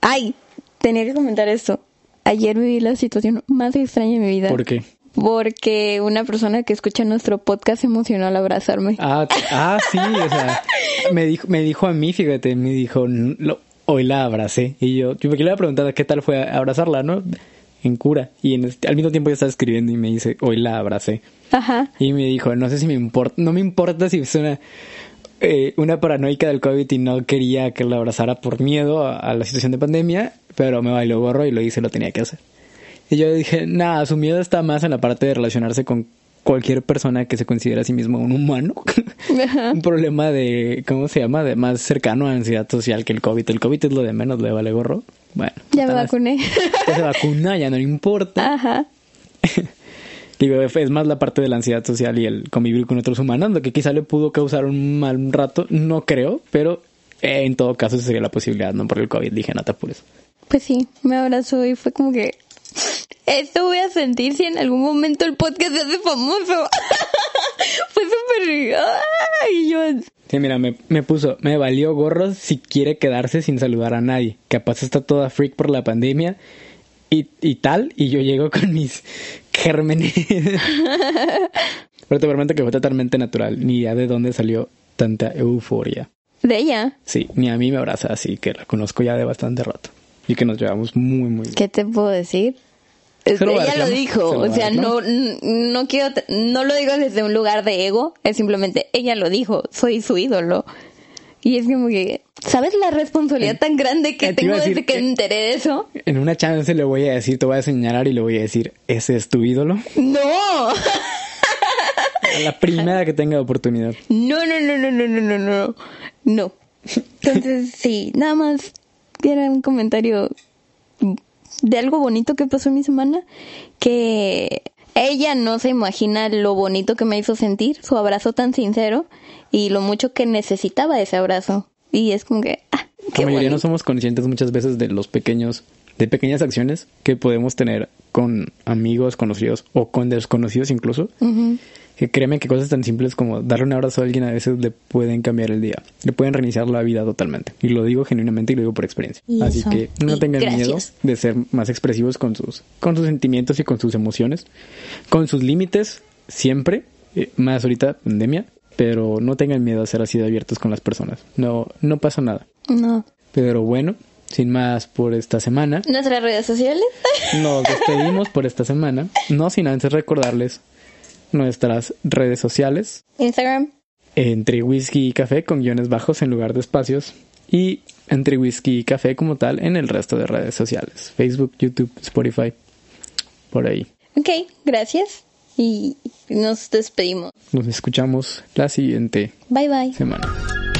Ay, tenía que comentar esto. Ayer viví la situación más extraña de mi vida. ¿Por qué? Porque una persona que escucha nuestro podcast se emocionó al abrazarme. Ah, ah, sí, o sea, me dijo, me dijo a mí, fíjate, me dijo, "N- lo- hoy la abracé. Y yo, yo porque le había preguntado qué tal fue abrazarla, ¿no? En cura. Y en este- al mismo tiempo yo estaba escribiendo y me dice, hoy la abracé. Ajá. Y me dijo, no sé si me importa, no me importa si es una, eh, una paranoica del COVID y no quería que la abrazara por miedo a, a la situación de pandemia, pero me bailó gorro y lo hice, lo tenía que hacer. Y yo dije, nada, su miedo está más en la parte de relacionarse con cualquier persona que se considera a sí mismo un humano. un problema de, ¿cómo se llama? De más cercano a ansiedad social que el COVID. El COVID es lo de menos, le vale gorro. Bueno. Ya me vacuné. Ya se vacuna, ya no le importa. Ajá. Digo, es más la parte de la ansiedad social y el convivir con otros humanos, lo que quizá le pudo causar un mal rato, no creo, pero eh, en todo caso esa sería la posibilidad, no por el COVID, dije, no te apures. Pues sí, me abrazó y fue como que esto voy a sentir si en algún momento el podcast se hace famoso. fue súper... Ay, yo... Sí, mira, me, me puso, me valió gorros si quiere quedarse sin saludar a nadie. Capaz está toda freak por la pandemia y, y tal, y yo llego con mis gérmenes. Pero te prometo que fue totalmente natural, ni idea de dónde salió tanta euforia. De ella. Sí, ni a mí me abraza, así que la conozco ya de bastante rato y que nos llevamos muy, muy bien. ¿Qué te puedo decir? Este, lo ella lo dijo, o sea, no, no quiero, no lo digo desde un lugar de ego, es simplemente ella lo dijo, soy su ídolo. Y es como que, ¿sabes la responsabilidad eh, tan grande que eh, tengo decir, desde que me enteré de eso? En una chance le voy a decir, te voy a señalar y le voy a decir, ¿ese es tu ídolo? ¡No! a la primera que tenga oportunidad. No, no, no, no, no, no, no. No. Entonces, sí, nada más era un comentario de algo bonito que pasó en mi semana, que ella no se imagina lo bonito que me hizo sentir, su abrazo tan sincero y lo mucho que necesitaba ese abrazo. Y es como que, ah, la mayoría no somos conscientes muchas veces de los pequeños, de pequeñas acciones que podemos tener con amigos, conocidos o con desconocidos incluso. Que créeme que cosas tan simples como darle un abrazo a alguien a veces le pueden cambiar el día, le pueden reiniciar la vida totalmente. Y lo digo genuinamente y lo digo por experiencia. Así que no tengan miedo de ser más expresivos con sus, con sus sentimientos y con sus emociones, con sus límites siempre, eh, más ahorita pandemia, pero no tengan miedo a ser así de abiertos con las personas. No, no pasa nada. No. Pero bueno, sin más por esta semana. ¿Nuestras redes sociales? Nos despedimos por esta semana. No sin antes recordarles nuestras redes sociales. Instagram. Entre whisky y café con guiones bajos en lugar de espacios. Y entre whisky y café como tal en el resto de redes sociales. Facebook, YouTube, Spotify. Por ahí. Ok, gracias. Y nos despedimos. Nos escuchamos la siguiente bye bye. semana.